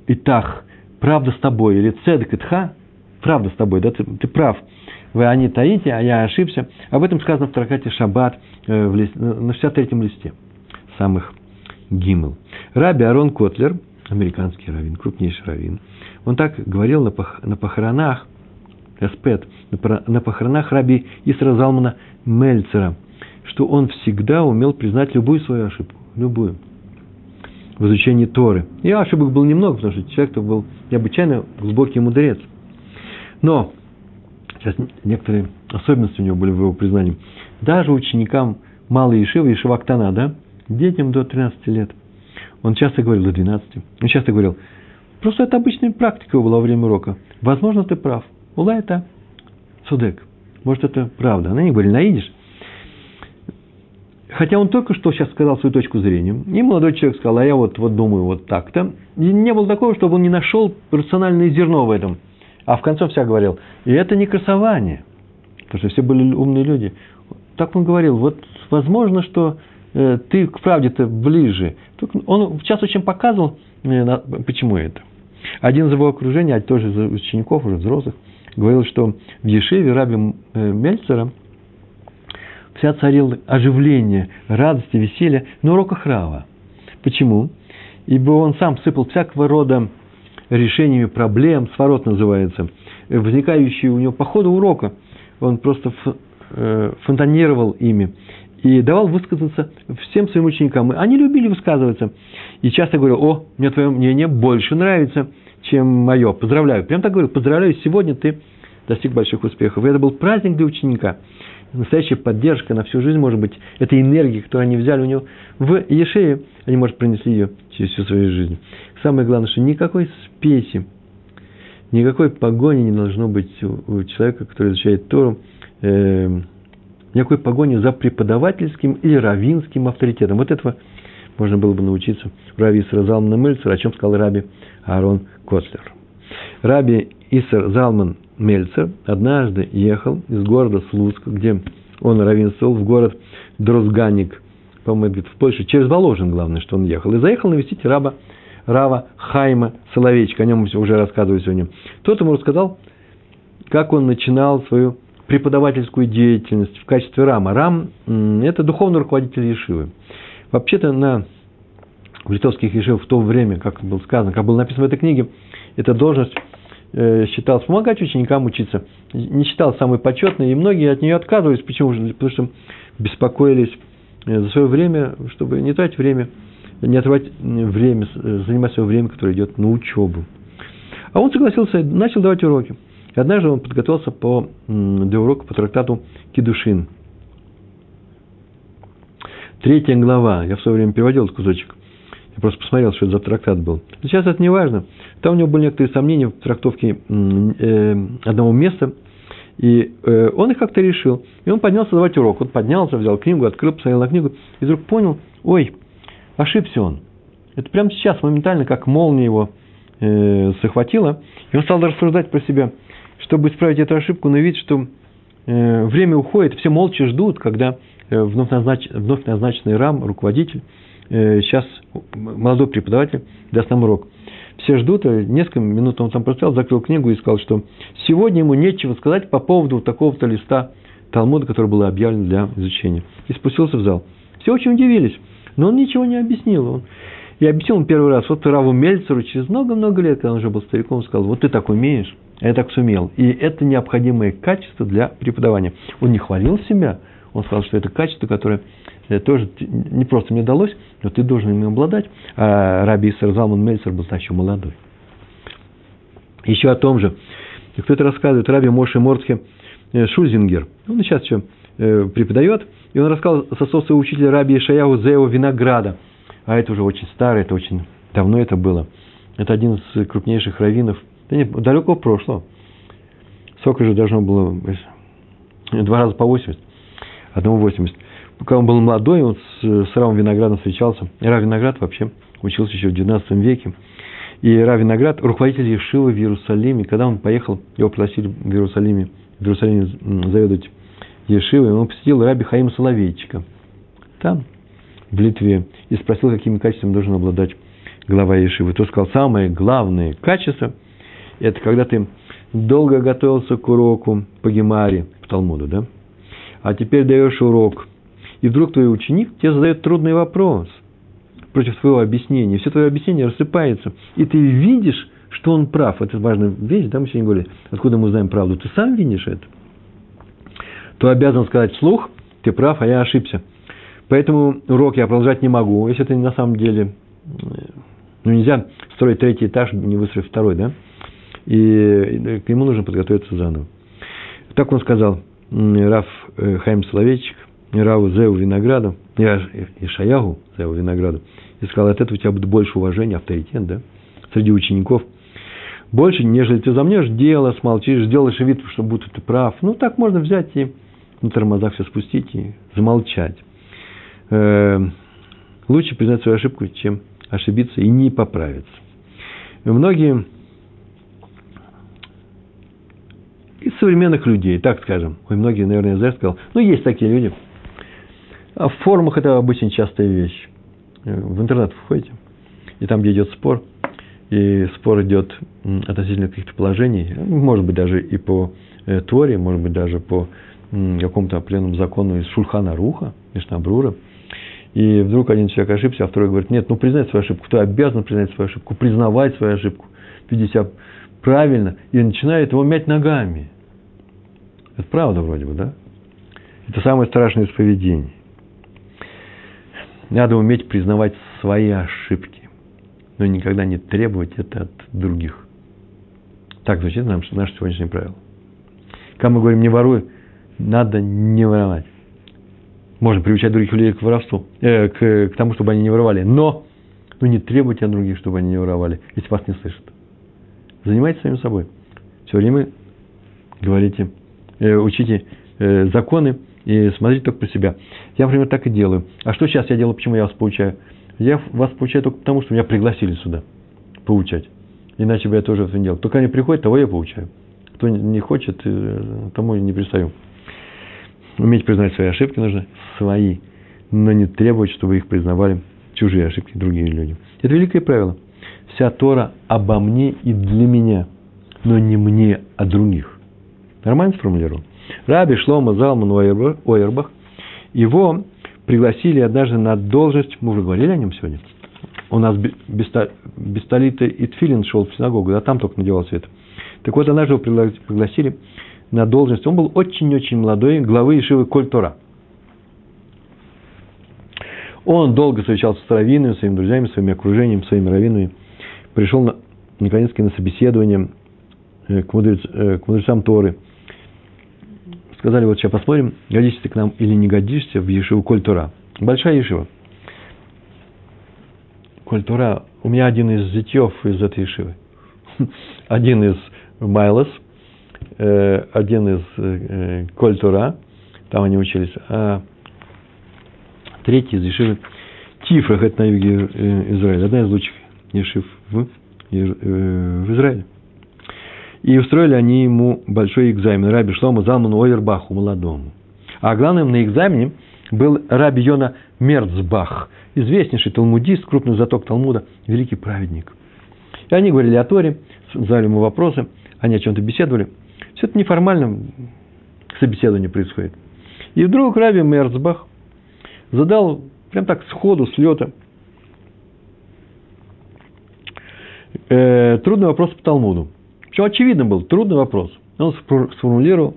и тах, правда с тобой, или цедек и тха, правда с тобой, да, ты, ты прав – вы они таите, а я ошибся. Об этом сказано в тракате Шаббат э, в лист, на 63-м листе самых гимл. Раби Арон Котлер, американский раввин, крупнейший раввин, он так говорил на, пох, на похоронах, Эспет, на похоронах раби Исра Залмана Мельцера, что он всегда умел признать любую свою ошибку, любую, в изучении Торы. И ошибок было немного, потому что человек был необычайно глубокий мудрец. Но Сейчас некоторые особенности у него были в его признании. Даже ученикам малой Ешивы, Ешива Актана, да, детям до 13 лет. Он часто говорил, до 12, он часто говорил, просто это обычная практика была во время урока. Возможно, ты прав. Ула это судек. Может, это правда. Она не говорили, наидишь. Хотя он только что сейчас сказал свою точку зрения. И молодой человек сказал, а я вот, вот думаю вот так-то. И не было такого, чтобы он не нашел рациональное зерно в этом – а в конце вся говорил, и это не красование, потому что все были умные люди. Так он говорил, вот возможно, что э, ты к правде-то ближе. Он сейчас очень показывал, э, почему это. Один из его окружения, а тоже из учеников, уже взрослых, говорил, что в Ешеве раби э, Мельцера вся царила оживление, радость и веселье на уроках Рава. Почему? Ибо он сам сыпал всякого рода решениями проблем, сворот называется, возникающие у него по ходу урока. Он просто э, фонтанировал ими и давал высказаться всем своим ученикам. Они любили высказываться. И часто говорил, о, мне твое мнение больше нравится, чем мое. Поздравляю. Прям так говорю, поздравляю, сегодня ты достиг больших успехов. И это был праздник для ученика. Настоящая поддержка на всю жизнь, может быть, эта энергия, которую они взяли у него в Ешее, они, может, принесли ее через всю свою жизнь. Самое главное, что никакой спеси, никакой погони не должно быть у человека, который изучает Тору, э, никакой погони за преподавательским или равинским авторитетом. Вот этого можно было бы научиться у Исра Залмана Мельцера, о чем сказал Раби Аарон Котлер. Раби Иср Залман Мельцер однажды ехал из города Слуцк, где он равенствовал, в город Дрозганик по-моему, в Польше, через Воложин, главное, что он ехал. И заехал навестить раба, Рава Хайма Соловейчика, о нем мы уже рассказывали сегодня. Тот ему рассказал, как он начинал свою преподавательскую деятельность в качестве рама. Рам – это духовный руководитель Ешивы. Вообще-то на в литовских ешивах в то время, как было сказано, как было написано в этой книге, эта должность э, считалась помогать ученикам учиться. Не считалась самой почетной, и многие от нее отказывались. Почему? Потому что беспокоились э, за свое время, чтобы не тратить время, не отрывать время, э, занимать свое время, которое идет на учебу. А он согласился, начал давать уроки. И однажды он подготовился по, для урока по трактату Кедушин. Третья глава, я в свое время переводил этот кусочек. Я просто посмотрел, что это за трактат был. Сейчас это не важно. Там у него были некоторые сомнения в трактовке э, одного места, и э, он их как-то решил. И он поднялся давать урок. Он поднялся, взял книгу, открыл, посмотрел на книгу, и вдруг понял, ой, ошибся он. Это прямо сейчас, моментально, как молния его э, захватила. И он стал рассуждать про себя – чтобы исправить эту ошибку, но видит, что э, время уходит, все молча ждут, когда э, вновь, назнач, вновь назначенный рам, руководитель, сейчас молодой преподаватель даст нам урок. Все ждут, а несколько минут он там простоял, закрыл книгу и сказал, что сегодня ему нечего сказать по поводу такого-то листа Талмуда, который был объявлен для изучения. И спустился в зал. Все очень удивились, но он ничего не объяснил. Он, я объяснил ему первый раз, вот Раву Мельцеру через много-много лет, когда он уже был стариком, сказал, вот ты так умеешь, я так сумел. И это необходимое качество для преподавания. Он не хвалил себя, он сказал, что это качество, которое э, тоже не просто мне далось, но ты должен им обладать. А Раби Исар Залман Мельцер был еще молодой. Еще о том же. Кто-то рассказывает, Раби Моши Морцхе э, Шульзингер. Он сейчас еще э, преподает. И он рассказал со своего учителя Раби Ишаяу Зео Винограда. А это уже очень старое, это очень давно это было. Это один из крупнейших раввинов – да нет, далекого прошлого. Сколько же должно было? Два раза по 80. Одного 80. Пока он был молодой, он с, с Равом Виноградом встречался. Рав Виноград вообще учился еще в 12 веке. И Рав Виноград, руководитель Ешивы в Иерусалиме, когда он поехал, его пригласили в Иерусалиме, в Иерусалиме заведовать Ешивой, он посетил Раби Хаима Соловейчика. Там, в Литве, и спросил, какими качествами должен обладать глава Ешивы. Тот сказал, самое главное качество – это когда ты долго готовился к уроку по Гемаре, по Талмуду, да? А теперь даешь урок, и вдруг твой ученик тебе задает трудный вопрос против твоего объяснения. Все твое объяснение рассыпается, и ты видишь, что он прав. Это важная вещь, да, мы сегодня говорили, откуда мы знаем правду. Ты сам видишь это. То обязан сказать вслух, ты прав, а я ошибся. Поэтому урок я продолжать не могу, если это на самом деле... Ну, нельзя строить третий этаж, не выстроив второй, да? и к нему нужно подготовиться заново. Так он сказал, Раф э, Хайм Соловейчик, Раву Зеу Винограду, и Шаягу Зеу Винограду, и сказал, от этого у тебя будет больше уважения, авторитет, да, среди учеников. Больше, нежели ты замнешь дело, смолчишь, сделаешь вид, что будто ты прав. Ну, так можно взять и на тормозах все спустить и замолчать. Э, лучше признать свою ошибку, чем ошибиться и не поправиться. И многие из современных людей, так скажем. Ой, многие, наверное, зря сказал. Ну, есть такие люди. А в форумах это обычно частая вещь. В интернет входите, и там, где идет спор, и спор идет относительно каких-то положений, может быть, даже и по э, Торе, может быть, даже по какому-то определенному закону из Шульхана Руха, Мишнабрура, и вдруг один человек ошибся, а второй говорит, нет, ну признай свою ошибку, ты обязан признать свою ошибку, признавать свою ошибку, видеть себя правильно, и начинает его мять ногами. Это правда вроде бы, да? Это самое страшное из поведений. Надо уметь признавать свои ошибки, но никогда не требовать это от других. Так звучит наше, наше сегодняшнее правило. Когда мы говорим «не воруй», надо не воровать. Можно приучать других людей к воровству, э, к, к тому, чтобы они не воровали. Но ну, не требуйте от других, чтобы они не воровали, если вас не слышат. Занимайтесь самим собой. Все время говорите – Э, учите э, законы и смотрите только про себя. Я, например, так и делаю. А что сейчас я делаю, почему я вас получаю? Я вас получаю только потому, что меня пригласили сюда получать. Иначе бы я тоже это не делал. Только они приходят, того я получаю. Кто не хочет, э, тому не пристаю. Уметь признать свои ошибки нужно, свои но не требовать, чтобы их признавали чужие ошибки другие люди. Это великое правило. Вся Тора обо мне и для меня, но не мне, а других. Нормально сформулировал? Раби Шлома Залман Ойербах, его пригласили однажды на должность, мы уже говорили о нем сегодня, у нас без талита и тфилин шел в синагогу, да, там только надевал свет. Так вот, однажды его пригласили на должность. Он был очень-очень молодой, главы Ишивы Коль Тора. Он долго встречался с раввинами, своими друзьями, своим окружением, своими раввинами. Пришел, на, наконец-таки, на собеседование э, к, мудрец, э, к мудрецам Торы. Сказали, вот сейчас посмотрим, годишься ты к нам или не годишься в Ешиву Коль Тора. Большая Ешива. Коль Тора. У меня один из зятьев из этой Ешивы. *laughs* Один из Майлос, э, один из Коль Тора. Там они учились. А Третий из Ешивы Тифрах, это на юге э, Израиля, одна из лучших Ешив в, э, в Израиле. И устроили они ему большой экзамен. Раби Шлому Залману Ойербаху, молодому. А главным на экзамене был Раби Йона Мерцбах, известнейший талмудист, крупный заток Талмуда, великий праведник. И они говорили о Торе, задали ему вопросы, они о чем-то беседовали. Все это неформально собеседование происходит. И вдруг Раби Мерцбах задал прям так сходу, с лета, э, трудный вопрос по Талмуду. Причем очевидно был, трудный вопрос. Он сформулировал.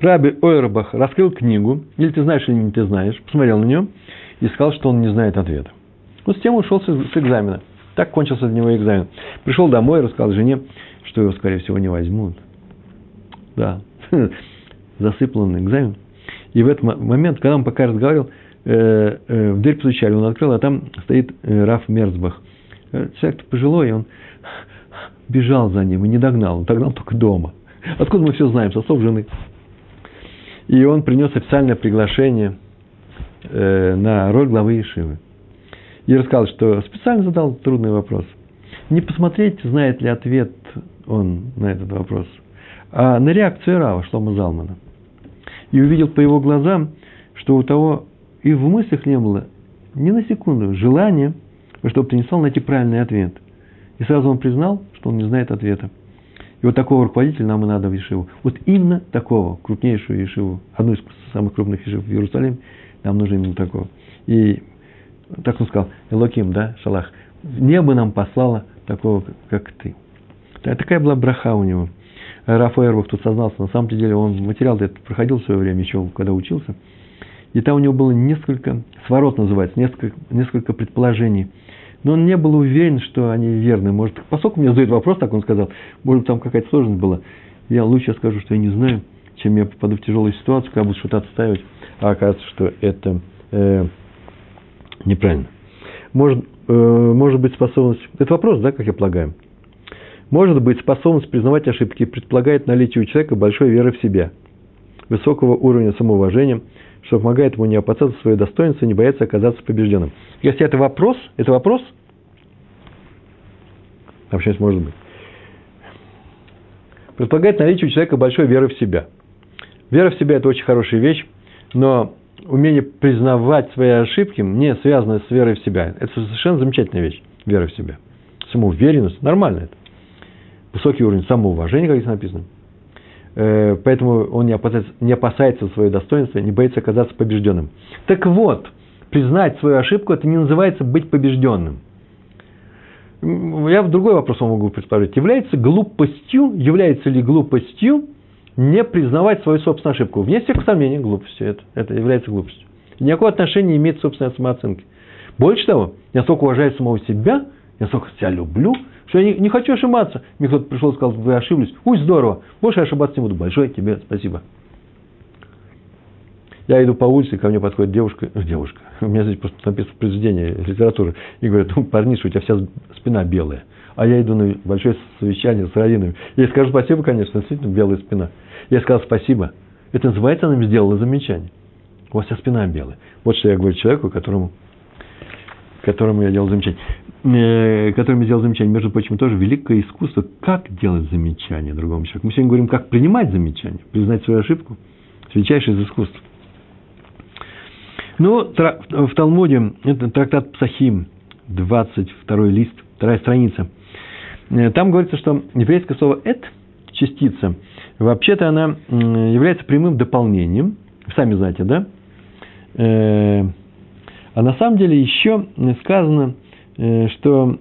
Раби Ойербах раскрыл книгу, или ты знаешь, или не ты знаешь, посмотрел на нее и сказал, что он не знает ответа. Вот с тем ушел с экзамена. Так кончился для него экзамен. Пришел домой и рассказал жене, что его, скорее всего, не возьмут. Да, *laughs* засыпал экзамен. И в этот момент, когда он пока разговаривал, Э, э, в дверь постучали, он открыл, а там стоит э, Раф Мерцбах. Человек пожилой, он бежал за ним и не догнал, он догнал только дома. Откуда мы все знаем? Со слов жены. И он принес официальное приглашение на роль главы Ишивы. И рассказал, что специально задал трудный вопрос. Не посмотреть, знает ли ответ он на этот вопрос, а на реакцию Рава Шлома Залмана. И увидел по его глазам, что у того и в мыслях не было ни на секунду желания, чтобы Станислав найти правильный ответ. И сразу он признал, что он не знает ответа. И вот такого руководителя нам и надо в Ешиву. Вот именно такого, крупнейшую Ешиву, одну из самых крупных Ешив в Иерусалиме, нам нужно именно такого. И так он сказал, Элоким, да, Шалах, небо нам послало такого, как ты. Такая была браха у него. Рафа Эрбах тут сознался, на самом деле он материал этот проходил в свое время, еще когда учился – и там у него было несколько, сворот называется, несколько, несколько предположений. Но он не был уверен, что они верны. Может, поскольку мне задают вопрос, так он сказал, может, там какая-то сложность была. Я лучше скажу, что я не знаю, чем я попаду в тяжелую ситуацию, когда буду что-то отстаивать, а оказывается, что это э, неправильно. Может, э, может быть способность, это вопрос, да, как я полагаю. Может быть, способность признавать ошибки предполагает наличие у человека большой веры в себя, высокого уровня самоуважения – что помогает ему не опасаться свое достоинство, не бояться оказаться побежденным. Если это вопрос, это вопрос, вообще может быть, предполагает наличие у человека большой веры в себя. Вера в себя – это очень хорошая вещь, но умение признавать свои ошибки не связано с верой в себя. Это совершенно замечательная вещь, вера в себя. Самоуверенность, нормально это. Высокий уровень самоуважения, как здесь написано – поэтому он не опасается, не опасается своего достоинства, не боится оказаться побежденным. Так вот, признать свою ошибку, это не называется быть побежденным. Я в другой вопрос могу представить. Является глупостью, является ли глупостью не признавать свою собственную ошибку? Вне всех сомнений глупостью это, это является глупостью. Никакого отношения не имеет собственной самооценки. Больше того, я столько уважаю самого себя, я столько себя люблю, что я не, не хочу ошибаться. Мне кто-то пришел и сказал, вы ошиблись. Ой, здорово, больше ошибаться не буду. Большое тебе спасибо. Я иду по улице, ко мне подходит девушка, э, девушка, *laughs* у меня здесь просто написано произведение литературы, и говорят, ну, парниша, у тебя вся спина белая. А я иду на большое совещание с раввинами. Я ей скажу спасибо, конечно, действительно белая спина. Я сказал спасибо. Это называется, она мне сделала замечание. У вас вся спина белая. Вот что я говорю человеку, которому, которому я делал замечание. Э, которым я сделал замечание, между прочим, тоже великое искусство, как делать замечание другому человеку. Мы сегодня говорим, как принимать замечание, признать свою ошибку. Это величайшее из искусств. Ну, в Талмуде, это трактат Псахим, 22 лист, вторая страница. Э, там говорится, что еврейское слово «эт» – частица, вообще-то она является прямым дополнением, сами знаете, да? Э, а на самом деле еще сказано, э, что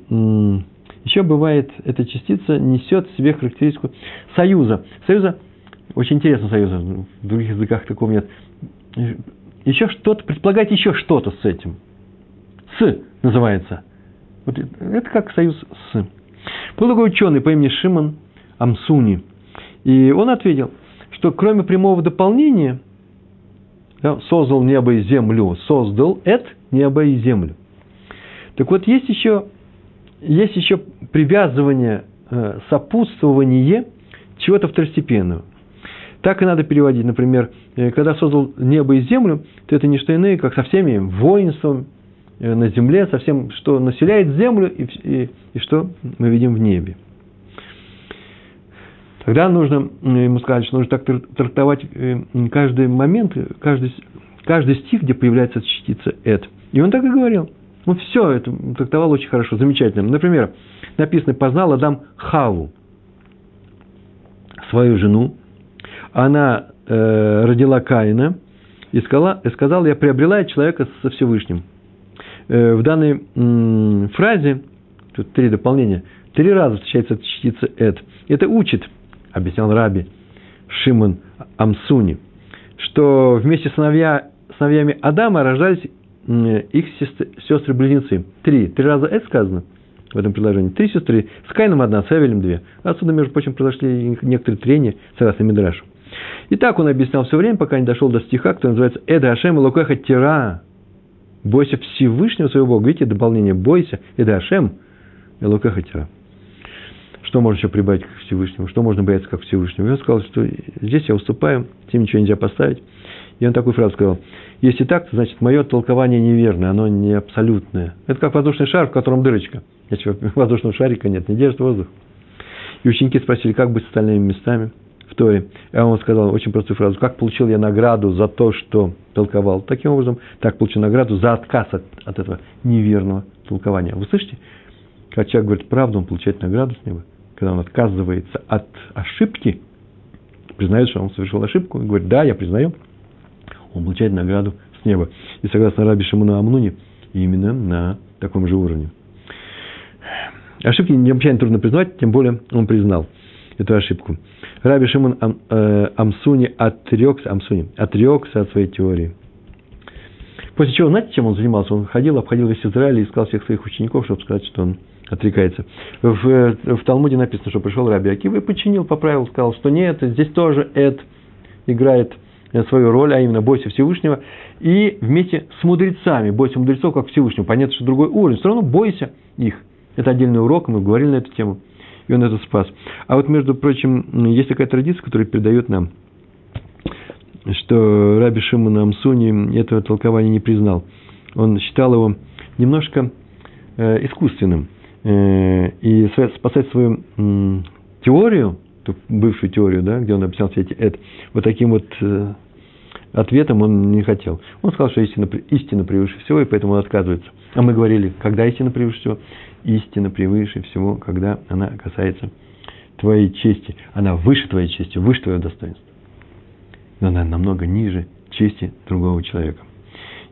еще бывает, эта частица несет в себе характеристику союза. Союза, очень интересно союза, в других языках такого нет. Еще что-то, предполагать еще что-то с этим. С называется. Вот это как союз с. Был такой ученый по имени Шимон Амсуни. И он ответил, что кроме прямого дополнения, да, создал небо и землю, создал это небо и землю. Так вот, есть еще есть еще привязывание, э, сопутствование чего-то второстепенного. Так и надо переводить. Например, э, когда создал небо и землю, то это не что иное, как со всеми воинством э, на земле, со всем, что населяет землю и, и, и что мы видим в небе. Тогда нужно ему сказать, что нужно так трактовать каждый момент, каждый, каждый стих, где появляется частица «эт». И он так и говорил. Ну, все это трактовал очень хорошо, замечательно. Например, написано, познал Адам Хаву, свою жену. Она э, родила Каина и сказала, и сказала, я приобрела человека со Всевышним. Э, в данной м, фразе, тут три дополнения, три раза встречается частица «эт». Это учит, объяснял Раби Шимон Амсуни, что вместе с сыновья, сыновьями Адама рождались их сестры-близнецы. Три. Три раза это сказано в этом предложении. Три сестры. С Кайном одна, с Авелем две. Отсюда, между прочим, произошли некоторые трения, согласно Мидрашу. И так он объяснял все время, пока не дошел до стиха, который называется «Эда Ашем Лукеха Тира». Бойся Всевышнего своего Бога. Видите, дополнение «Бойся Эда Ашем Лукеха Тира». Что можно еще прибавить к Всевышнему? Что можно бояться как Всевышнему? И он сказал, что здесь я уступаю, тем ничего нельзя поставить. И он такую фразу сказал. Если так, значит, мое толкование неверное, оно не абсолютное. Это как воздушный шар, в котором дырочка. Если *laughs* воздушного шарика нет, не держит воздух. И ученики спросили, как быть с остальными местами в Торе. А он сказал очень простую фразу. Как получил я награду за то, что толковал? Таким образом, так получил награду за отказ от, от этого неверного толкования. Вы слышите? Когда человек говорит правду, он получает награду с неба. Когда он отказывается от ошибки, признает, что он совершил ошибку, и говорит, да, я признаю, он получает награду с неба. И согласно Раби Шимону Амнуни, именно на таком же уровне. Ошибки необычайно трудно признавать, тем более он признал эту ошибку. Раби Шимон Ам, э, Амсуни отрекся, Амсуни отрекся от своей теории. После чего, знаете, чем он занимался? Он ходил, обходил весь Израиль и искал всех своих учеников, чтобы сказать, что он отрекается. В, в Талмуде написано, что пришел Раби Акива и починил, поправил, сказал, что нет, здесь тоже Эд играет Э, свою роль, а именно бойся Всевышнего, и вместе с мудрецами, бойся мудрецов как Всевышнего. Понятно, что другой уровень, все равно бойся их. Это отдельный урок, мы говорили на эту тему, и он это спас. А вот, между прочим, есть такая традиция, которая передает нам, что Раби Шимон Амсуни этого толкования не признал. Он считал его немножко э, искусственным. Э, и спасать свою э, теорию, бывшую теорию, да, где он объяснял все эти это, вот таким вот э, ответом он не хотел. Он сказал, что истина, истина превыше всего, и поэтому он отказывается. А мы говорили, когда истина превыше всего? Истина превыше всего, когда она касается твоей чести. Она выше твоей чести, выше твоего достоинства. Но она намного ниже чести другого человека.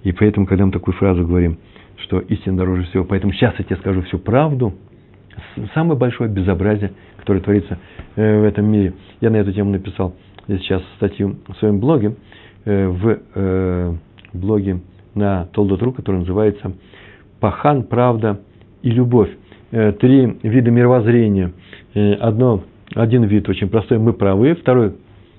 И поэтому, когда мы такую фразу говорим, что истина дороже всего, поэтому сейчас я тебе скажу всю правду, самое большое безобразие, которое творится э, в этом мире. Я на эту тему написал сейчас статью в своем блоге, Э, в э, блоге на Толдотру, который называется «Пахан, правда и любовь». Три вида мировоззрения. Одно, один вид очень простой – мы правы. Второй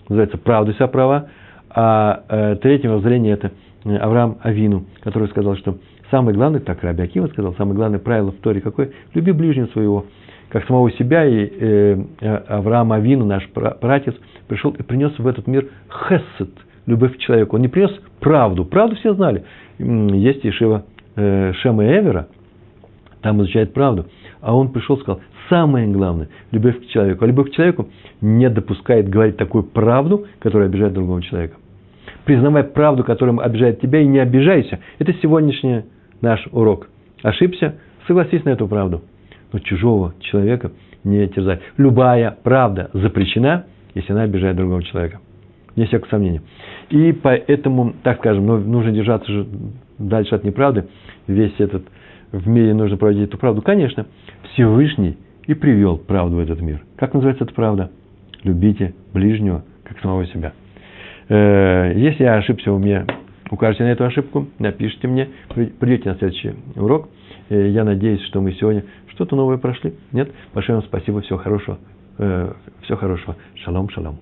называется «Правда вся права». А третье мировоззрение – это Авраам Авину, который сказал, что самое главное, так Раби Акива сказал, самое главное правило в Торе какое? Люби ближнего своего, как самого себя. И э, Авраам Авину, наш пратец, пришел и принес в этот мир хесед – любовь к человеку. Он не принес правду. Правду все знали. Есть Ешива э, Шема Эвера, там изучает правду. А он пришел и сказал, самое главное, любовь к человеку. А любовь к человеку не допускает говорить такую правду, которая обижает другого человека. признавай правду, которая обижает тебя, и не обижайся. Это сегодняшний наш урок. Ошибся, согласись на эту правду. Но чужого человека не терзай. Любая правда запрещена, если она обижает другого человека. Не всякого сомнения. И поэтому, так скажем, ну, нужно держаться же дальше от неправды. Весь этот в мире нужно проводить эту правду. Конечно, Всевышний и привел правду в этот мир. Как называется эта правда? Любите ближнего, как самого себя. Э, если я ошибся у меня, укажете на эту ошибку, напишите мне, придете на следующий урок. Э, я надеюсь, что мы сегодня что-то новое прошли. Нет? Большое вам спасибо, всего хорошего. Э, всего хорошего. Шалом, шалом.